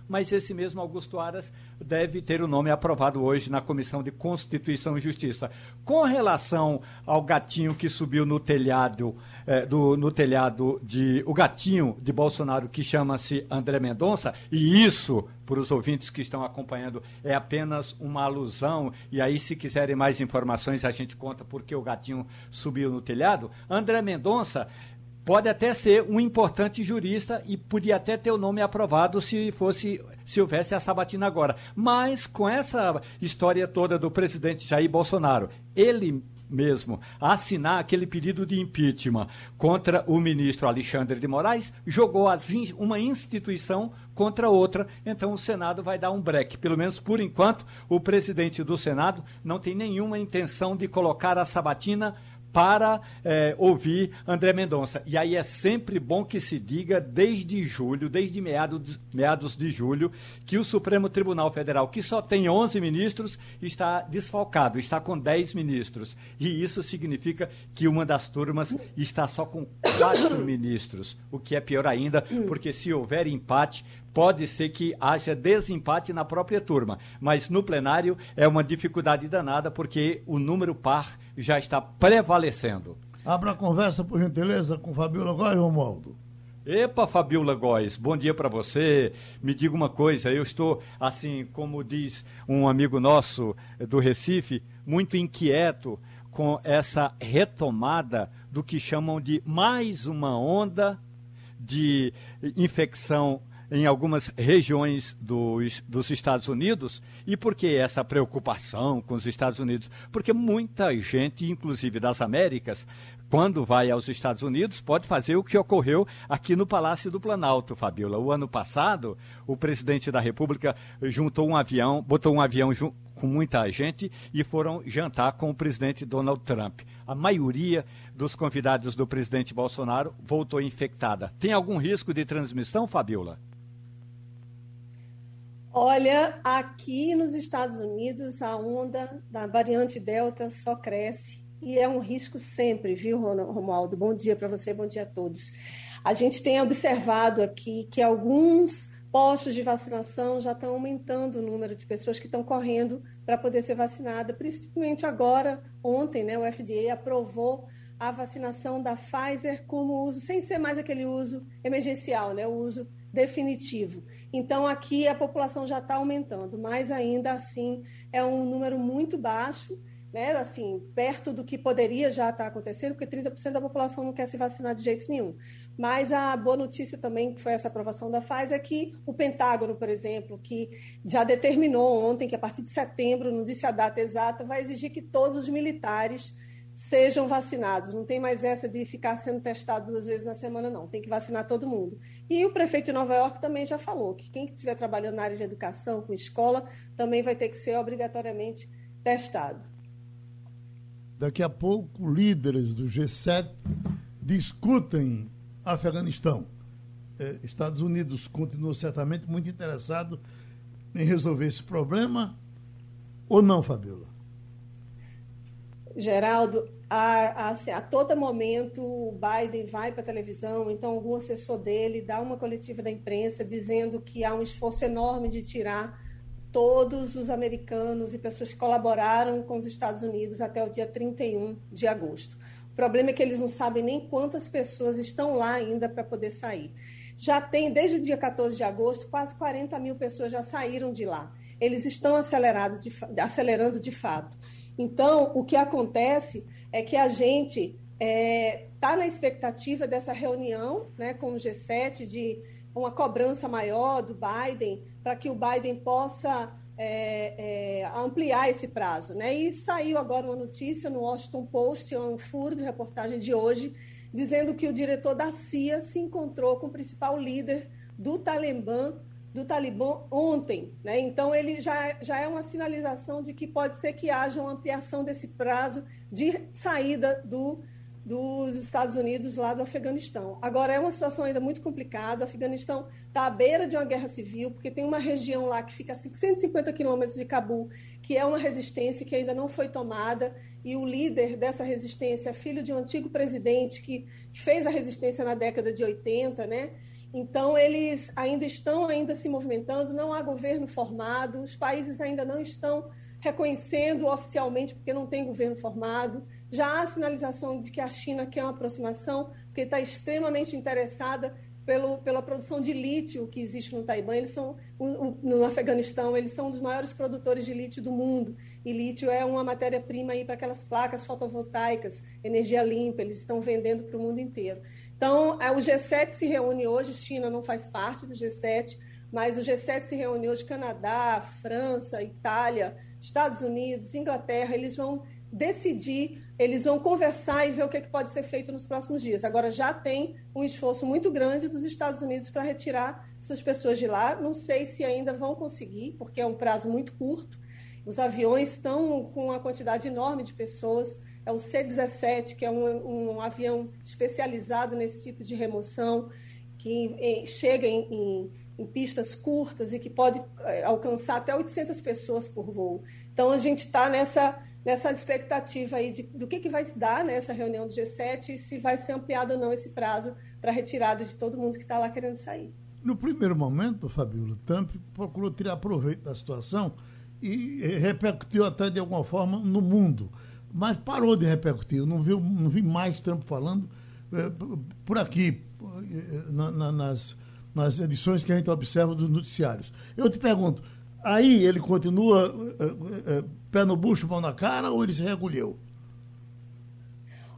mas esse mesmo Augusto Aras deve ter o nome aprovado hoje na Comissão de Constituição e Justiça. Com relação ao gatinho que subiu no telhado, eh, do, no telhado de. O gatinho de Bolsonaro que chama-se André Mendonça, e isso, para os ouvintes que estão acompanhando, é apenas uma alusão, e aí, se quiserem mais informações, a gente conta porque o gatinho subiu no telhado. André Mendonça pode até ser um importante jurista e podia até ter o nome aprovado se fosse se houvesse a sabatina agora. Mas com essa história toda do presidente Jair Bolsonaro, ele mesmo assinar aquele pedido de impeachment contra o ministro Alexandre de Moraes, jogou in, uma instituição contra outra. Então o Senado vai dar um break. Pelo menos por enquanto, o presidente do Senado não tem nenhuma intenção de colocar a sabatina para é, ouvir André Mendonça. E aí é sempre bom que se diga, desde julho, desde meados, meados de julho, que o Supremo Tribunal Federal, que só tem 11 ministros, está desfalcado, está com 10 ministros. E isso significa que uma das turmas está só com quatro ministros, o que é pior ainda, porque se houver empate, pode ser que haja desempate na própria turma, mas no plenário é uma dificuldade danada porque o número par já está prevalecendo. Abra a conversa, por gentileza, com Fabiola Góes, Romualdo. Epa, Fabiola Góes, bom dia para você. Me diga uma coisa, eu estou, assim, como diz um amigo nosso do Recife, muito inquieto com essa retomada do que chamam de mais uma onda de infecção em algumas regiões dos, dos Estados Unidos. E por que essa preocupação com os Estados Unidos? Porque muita gente, inclusive das Américas, quando vai aos Estados Unidos, pode fazer o que ocorreu aqui no Palácio do Planalto, Fabiola. O ano passado, o presidente da República juntou um avião, botou um avião com muita gente e foram jantar com o presidente Donald Trump. A maioria dos convidados do presidente Bolsonaro voltou infectada. Tem algum risco de transmissão, Fabiola? Olha, aqui nos Estados Unidos a onda da variante Delta só cresce e é um risco sempre, viu, Romualdo? Bom dia para você, bom dia a todos. A gente tem observado aqui que alguns postos de vacinação já estão aumentando o número de pessoas que estão correndo para poder ser vacinada, principalmente agora, ontem, né, o FDA aprovou a vacinação da Pfizer como uso, sem ser mais aquele uso emergencial, né, o uso definitivo. Então, aqui a população já está aumentando, mas ainda assim é um número muito baixo, né? assim, perto do que poderia já estar tá acontecendo, porque 30% da população não quer se vacinar de jeito nenhum. Mas a boa notícia também, que foi essa aprovação da Pfizer, é que o Pentágono, por exemplo, que já determinou ontem que a partir de setembro, não disse a data exata, vai exigir que todos os militares sejam vacinados. Não tem mais essa de ficar sendo testado duas vezes na semana, não. Tem que vacinar todo mundo. E o prefeito de Nova York também já falou que quem estiver trabalhando na área de educação, com escola, também vai ter que ser obrigatoriamente testado. Daqui a pouco, líderes do G7 discutem Afeganistão. É, Estados Unidos continua certamente muito interessado em resolver esse problema, ou não, Fabiola? Geraldo, a, a, assim, a todo momento o Biden vai para a televisão, então algum assessor dele dá uma coletiva da imprensa dizendo que há um esforço enorme de tirar todos os americanos e pessoas que colaboraram com os Estados Unidos até o dia 31 de agosto. O problema é que eles não sabem nem quantas pessoas estão lá ainda para poder sair. Já tem, desde o dia 14 de agosto, quase 40 mil pessoas já saíram de lá. Eles estão acelerado de, acelerando de fato. Então, o que acontece é que a gente está é, tá na expectativa dessa reunião né, com o G7 de uma cobrança maior do Biden para que o Biden possa é, é, ampliar esse prazo. Né? E saiu agora uma notícia no Washington Post, é um furo de reportagem de hoje, dizendo que o diretor da CIA se encontrou com o principal líder do Talibã do Talibã ontem. Né? Então, ele já, já é uma sinalização de que pode ser que haja uma ampliação desse prazo de saída do, dos Estados Unidos lá do Afeganistão. Agora, é uma situação ainda muito complicada. O Afeganistão está à beira de uma guerra civil, porque tem uma região lá que fica a 150 quilômetros de Cabul, que é uma resistência que ainda não foi tomada, e o líder dessa resistência filho de um antigo presidente que fez a resistência na década de 80, né? Então, eles ainda estão ainda se movimentando, não há governo formado, os países ainda não estão reconhecendo oficialmente, porque não tem governo formado. Já há sinalização de que a China quer uma aproximação, porque está extremamente interessada pelo, pela produção de lítio que existe no Taibã. Eles são, no Afeganistão, eles são um dos maiores produtores de lítio do mundo. E lítio é uma matéria-prima para aquelas placas fotovoltaicas, energia limpa, eles estão vendendo para o mundo inteiro. Então, o G7 se reúne hoje, China não faz parte do G7, mas o G7 se reúne hoje, Canadá, França, Itália, Estados Unidos, Inglaterra, eles vão decidir eles vão conversar e ver o que, é que pode ser feito nos próximos dias. Agora, já tem um esforço muito grande dos Estados Unidos para retirar essas pessoas de lá. Não sei se ainda vão conseguir, porque é um prazo muito curto. Os aviões estão com uma quantidade enorme de pessoas. É o C-17, que é um, um, avião especializado nesse tipo de remoção, que em, chega em, em, em, pistas curtas e que pode é, alcançar até 800 pessoas por voo. Então, a gente está nessa nessa expectativa aí de, do que, que vai se dar nessa reunião do G7 e se vai ser ampliado ou não esse prazo para retirada de todo mundo que está lá querendo sair. No primeiro momento, Fabíola, Trump procurou tirar proveito da situação e repercutiu até de alguma forma no mundo. Mas parou de repercutir. Eu não vi, não vi mais Trump falando eh, por aqui, eh, na, na, nas, nas edições que a gente observa dos noticiários. Eu te pergunto, aí ele continua eh, pé no bucho, mão na cara, ou ele se recolheu?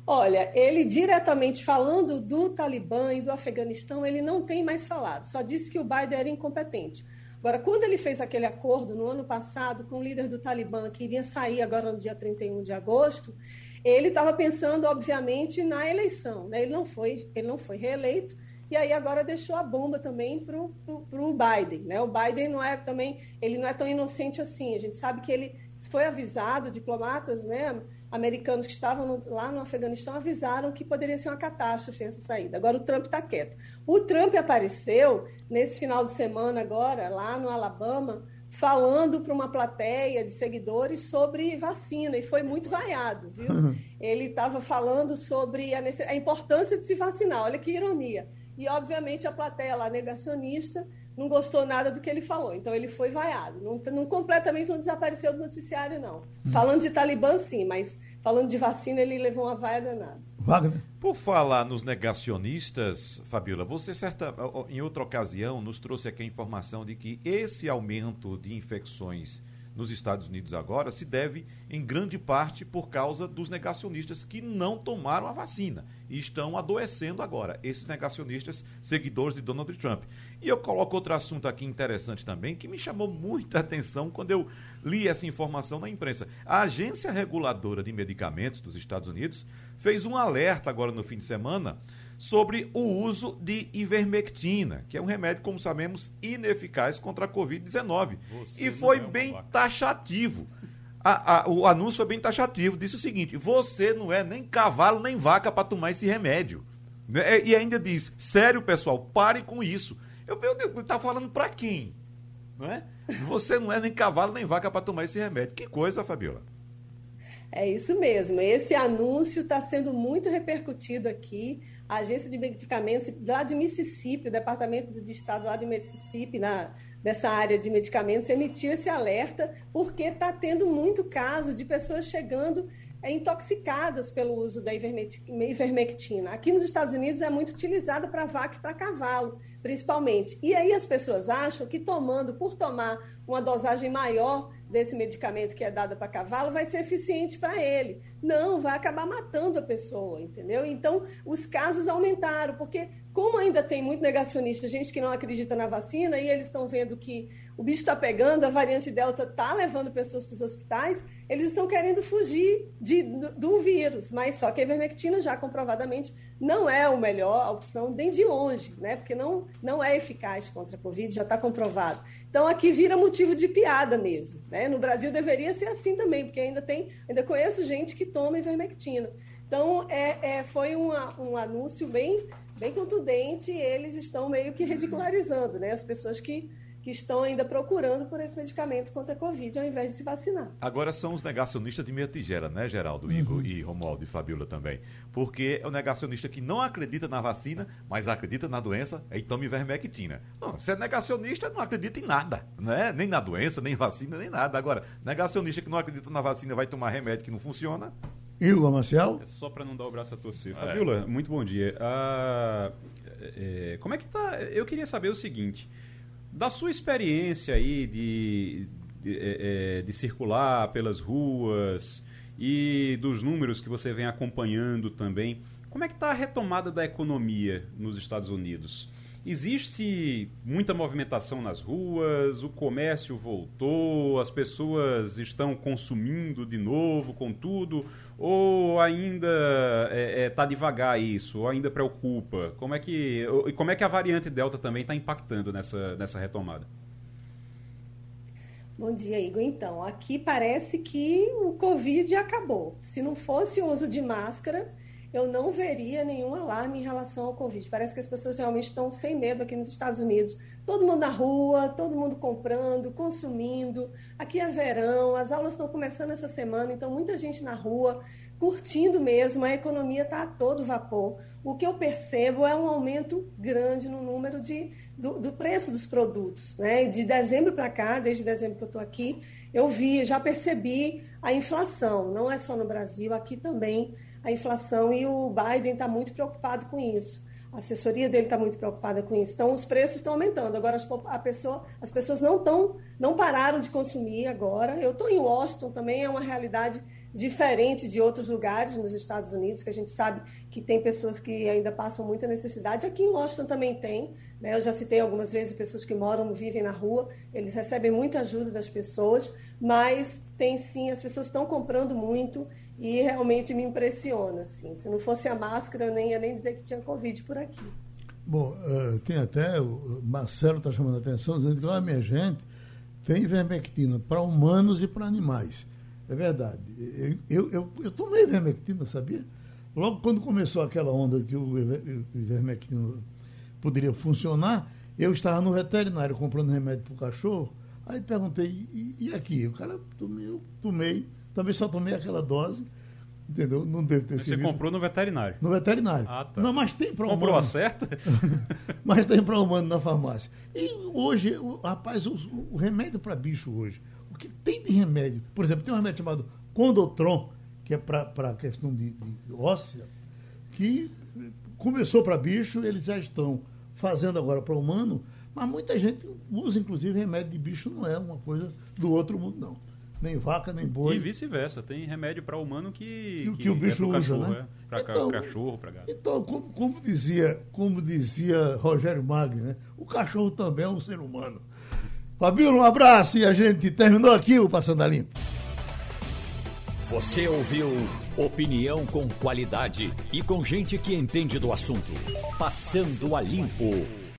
Olha, ele diretamente falando do Talibã e do Afeganistão, ele não tem mais falado, só disse que o Biden era incompetente. Agora, quando ele fez aquele acordo no ano passado com o líder do Talibã, que iria sair agora no dia 31 de agosto, ele estava pensando, obviamente, na eleição. Né? Ele, não foi, ele não foi reeleito, e aí agora deixou a bomba também para o Biden. Né? O Biden não é também, ele não é tão inocente assim. A gente sabe que ele foi avisado, diplomatas né, americanos que estavam no, lá no Afeganistão avisaram que poderia ser uma catástrofe essa saída. Agora o Trump está quieto. O Trump apareceu nesse final de semana agora, lá no Alabama, falando para uma plateia de seguidores sobre vacina e foi muito vaiado, viu? Uhum. Ele estava falando sobre a, a importância de se vacinar. Olha que ironia. E, obviamente, a plateia lá negacionista não gostou nada do que ele falou. Então ele foi vaiado. Não, não completamente não desapareceu do noticiário, não. Hum. Falando de Talibã, sim, mas falando de vacina, ele levou uma vaia danada. Wagner. Por falar nos negacionistas, Fabiola, você certa, em outra ocasião nos trouxe aqui a informação de que esse aumento de infecções nos Estados Unidos agora se deve em grande parte por causa dos negacionistas que não tomaram a vacina e estão adoecendo agora, esses negacionistas seguidores de Donald Trump. E eu coloco outro assunto aqui interessante também que me chamou muita atenção quando eu li essa informação na imprensa. A Agência Reguladora de Medicamentos dos Estados Unidos fez um alerta agora no fim de semana sobre o uso de ivermectina, que é um remédio, como sabemos, ineficaz contra a Covid-19. E foi é bem babaca. taxativo. A, a, o anúncio foi bem taxativo. Disse o seguinte: você não é nem cavalo nem vaca para tomar esse remédio. Né? E ainda diz: sério, pessoal, pare com isso. Eu, meu Deus, está falando para quem? Não é? Você não é nem cavalo nem vaca para tomar esse remédio. Que coisa, Fabiola. É isso mesmo. Esse anúncio está sendo muito repercutido aqui. A agência de medicamentos lá de Mississippi, o Departamento de Estado lá de Mississippi, na, nessa área de medicamentos, emitiu esse alerta porque está tendo muito caso de pessoas chegando é, intoxicadas pelo uso da ivermectina. Aqui nos Estados Unidos é muito utilizada para vaca e para cavalo, principalmente. E aí as pessoas acham que tomando, por tomar uma dosagem maior desse medicamento que é dado para cavalo vai ser eficiente para ele. Não, vai acabar matando a pessoa, entendeu? Então, os casos aumentaram, porque como ainda tem muito negacionista, gente que não acredita na vacina, e eles estão vendo que o bicho está pegando, a variante Delta está levando pessoas para os hospitais, eles estão querendo fugir de, do, do, vírus. Mas só que a ivermectina já comprovadamente não é a melhor opção, nem de longe, né? Porque não, não é eficaz contra a Covid, já está comprovado. Então aqui vira motivo de piada mesmo. Né? No Brasil deveria ser assim também, porque ainda tem, ainda conheço gente que toma ivermectina. Então é, é foi uma, um anúncio bem bem contundente e eles estão meio que ridicularizando né, as pessoas que, que estão ainda procurando por esse medicamento contra a Covid ao invés de se vacinar. Agora são os negacionistas de meia tigela, né, Geraldo, Igor uhum. e Romualdo e Fabiola também. Porque é o negacionista que não acredita na vacina, mas acredita na doença e toma ivermectina. Não, se é negacionista, não acredita em nada, né? Nem na doença, nem vacina, nem nada. Agora, negacionista que não acredita na vacina vai tomar remédio que não funciona, Igor Marcel? É só para não dar o braço a torcer. É. Fabiola, muito bom dia. Ah, é, como é que tá? Eu queria saber o seguinte: da sua experiência aí de, de, é, é, de circular pelas ruas e dos números que você vem acompanhando também, como é que está a retomada da economia nos Estados Unidos? Existe muita movimentação nas ruas, o comércio voltou, as pessoas estão consumindo de novo com tudo, ou ainda está é, é, tá devagar isso, ou ainda preocupa? Como é que, e como é que a variante Delta também está impactando nessa, nessa retomada? Bom dia, Igor. Então, aqui parece que o Covid acabou. Se não fosse o uso de máscara, eu não veria nenhum alarme em relação ao Covid. Parece que as pessoas realmente estão sem medo aqui nos Estados Unidos. Todo mundo na rua, todo mundo comprando, consumindo. Aqui é verão, as aulas estão começando essa semana, então muita gente na rua, curtindo mesmo, a economia está a todo vapor. O que eu percebo é um aumento grande no número de, do, do preço dos produtos. Né? De dezembro para cá, desde dezembro que eu estou aqui, eu vi, já percebi a inflação. Não é só no Brasil, aqui também a inflação e o Biden está muito preocupado com isso. A assessoria dele está muito preocupada com isso. Então, os preços estão aumentando. Agora, as, a pessoa, as pessoas não, não pararam de consumir agora. Eu estou em Washington, também é uma realidade diferente de outros lugares nos Estados Unidos, que a gente sabe que tem pessoas que ainda passam muita necessidade. Aqui em Washington também tem. Né? Eu já citei algumas vezes pessoas que moram, vivem na rua, eles recebem muita ajuda das pessoas, mas tem sim, as pessoas estão comprando muito e realmente me impressiona. Assim. Se não fosse a máscara, eu nem ia nem dizer que tinha Covid por aqui. Bom, uh, tem até, o Marcelo está chamando a atenção, dizendo que, olha, minha gente, tem ivermectina para humanos e para animais. É verdade. Eu, eu, eu, tomei ivermectina, sabia? Logo quando começou aquela onda que o ivermectina poderia funcionar, eu estava no veterinário comprando remédio para o cachorro, aí perguntei, e, e aqui? O cara, tomei, eu tomei, também só tomei aquela dose, entendeu? Não deve ter sido. Você comprou no veterinário? No veterinário. Ah, tá. Não, mas tem para humano. Comprou a certa? mas tem para humano na farmácia. E hoje, o, rapaz, o, o remédio para bicho hoje, o que tem de remédio? Por exemplo, tem um remédio chamado Condotron, que é para a questão de, de óssea, que começou para bicho, eles já estão fazendo agora para humano, mas muita gente usa, inclusive, remédio de bicho, não é uma coisa do outro mundo, não nem vaca, nem boi. E vice-versa, tem remédio para humano que, que, que, que o bicho é usa, cachorro, né? É, para então, cachorro, para gato. Então, como, como, dizia, como dizia Rogério Magno, né? o cachorro também é um ser humano. Fabíola, um abraço e a gente terminou aqui o Passando a Limpo. Você ouviu opinião com qualidade e com gente que entende do assunto. Passando a Limpo.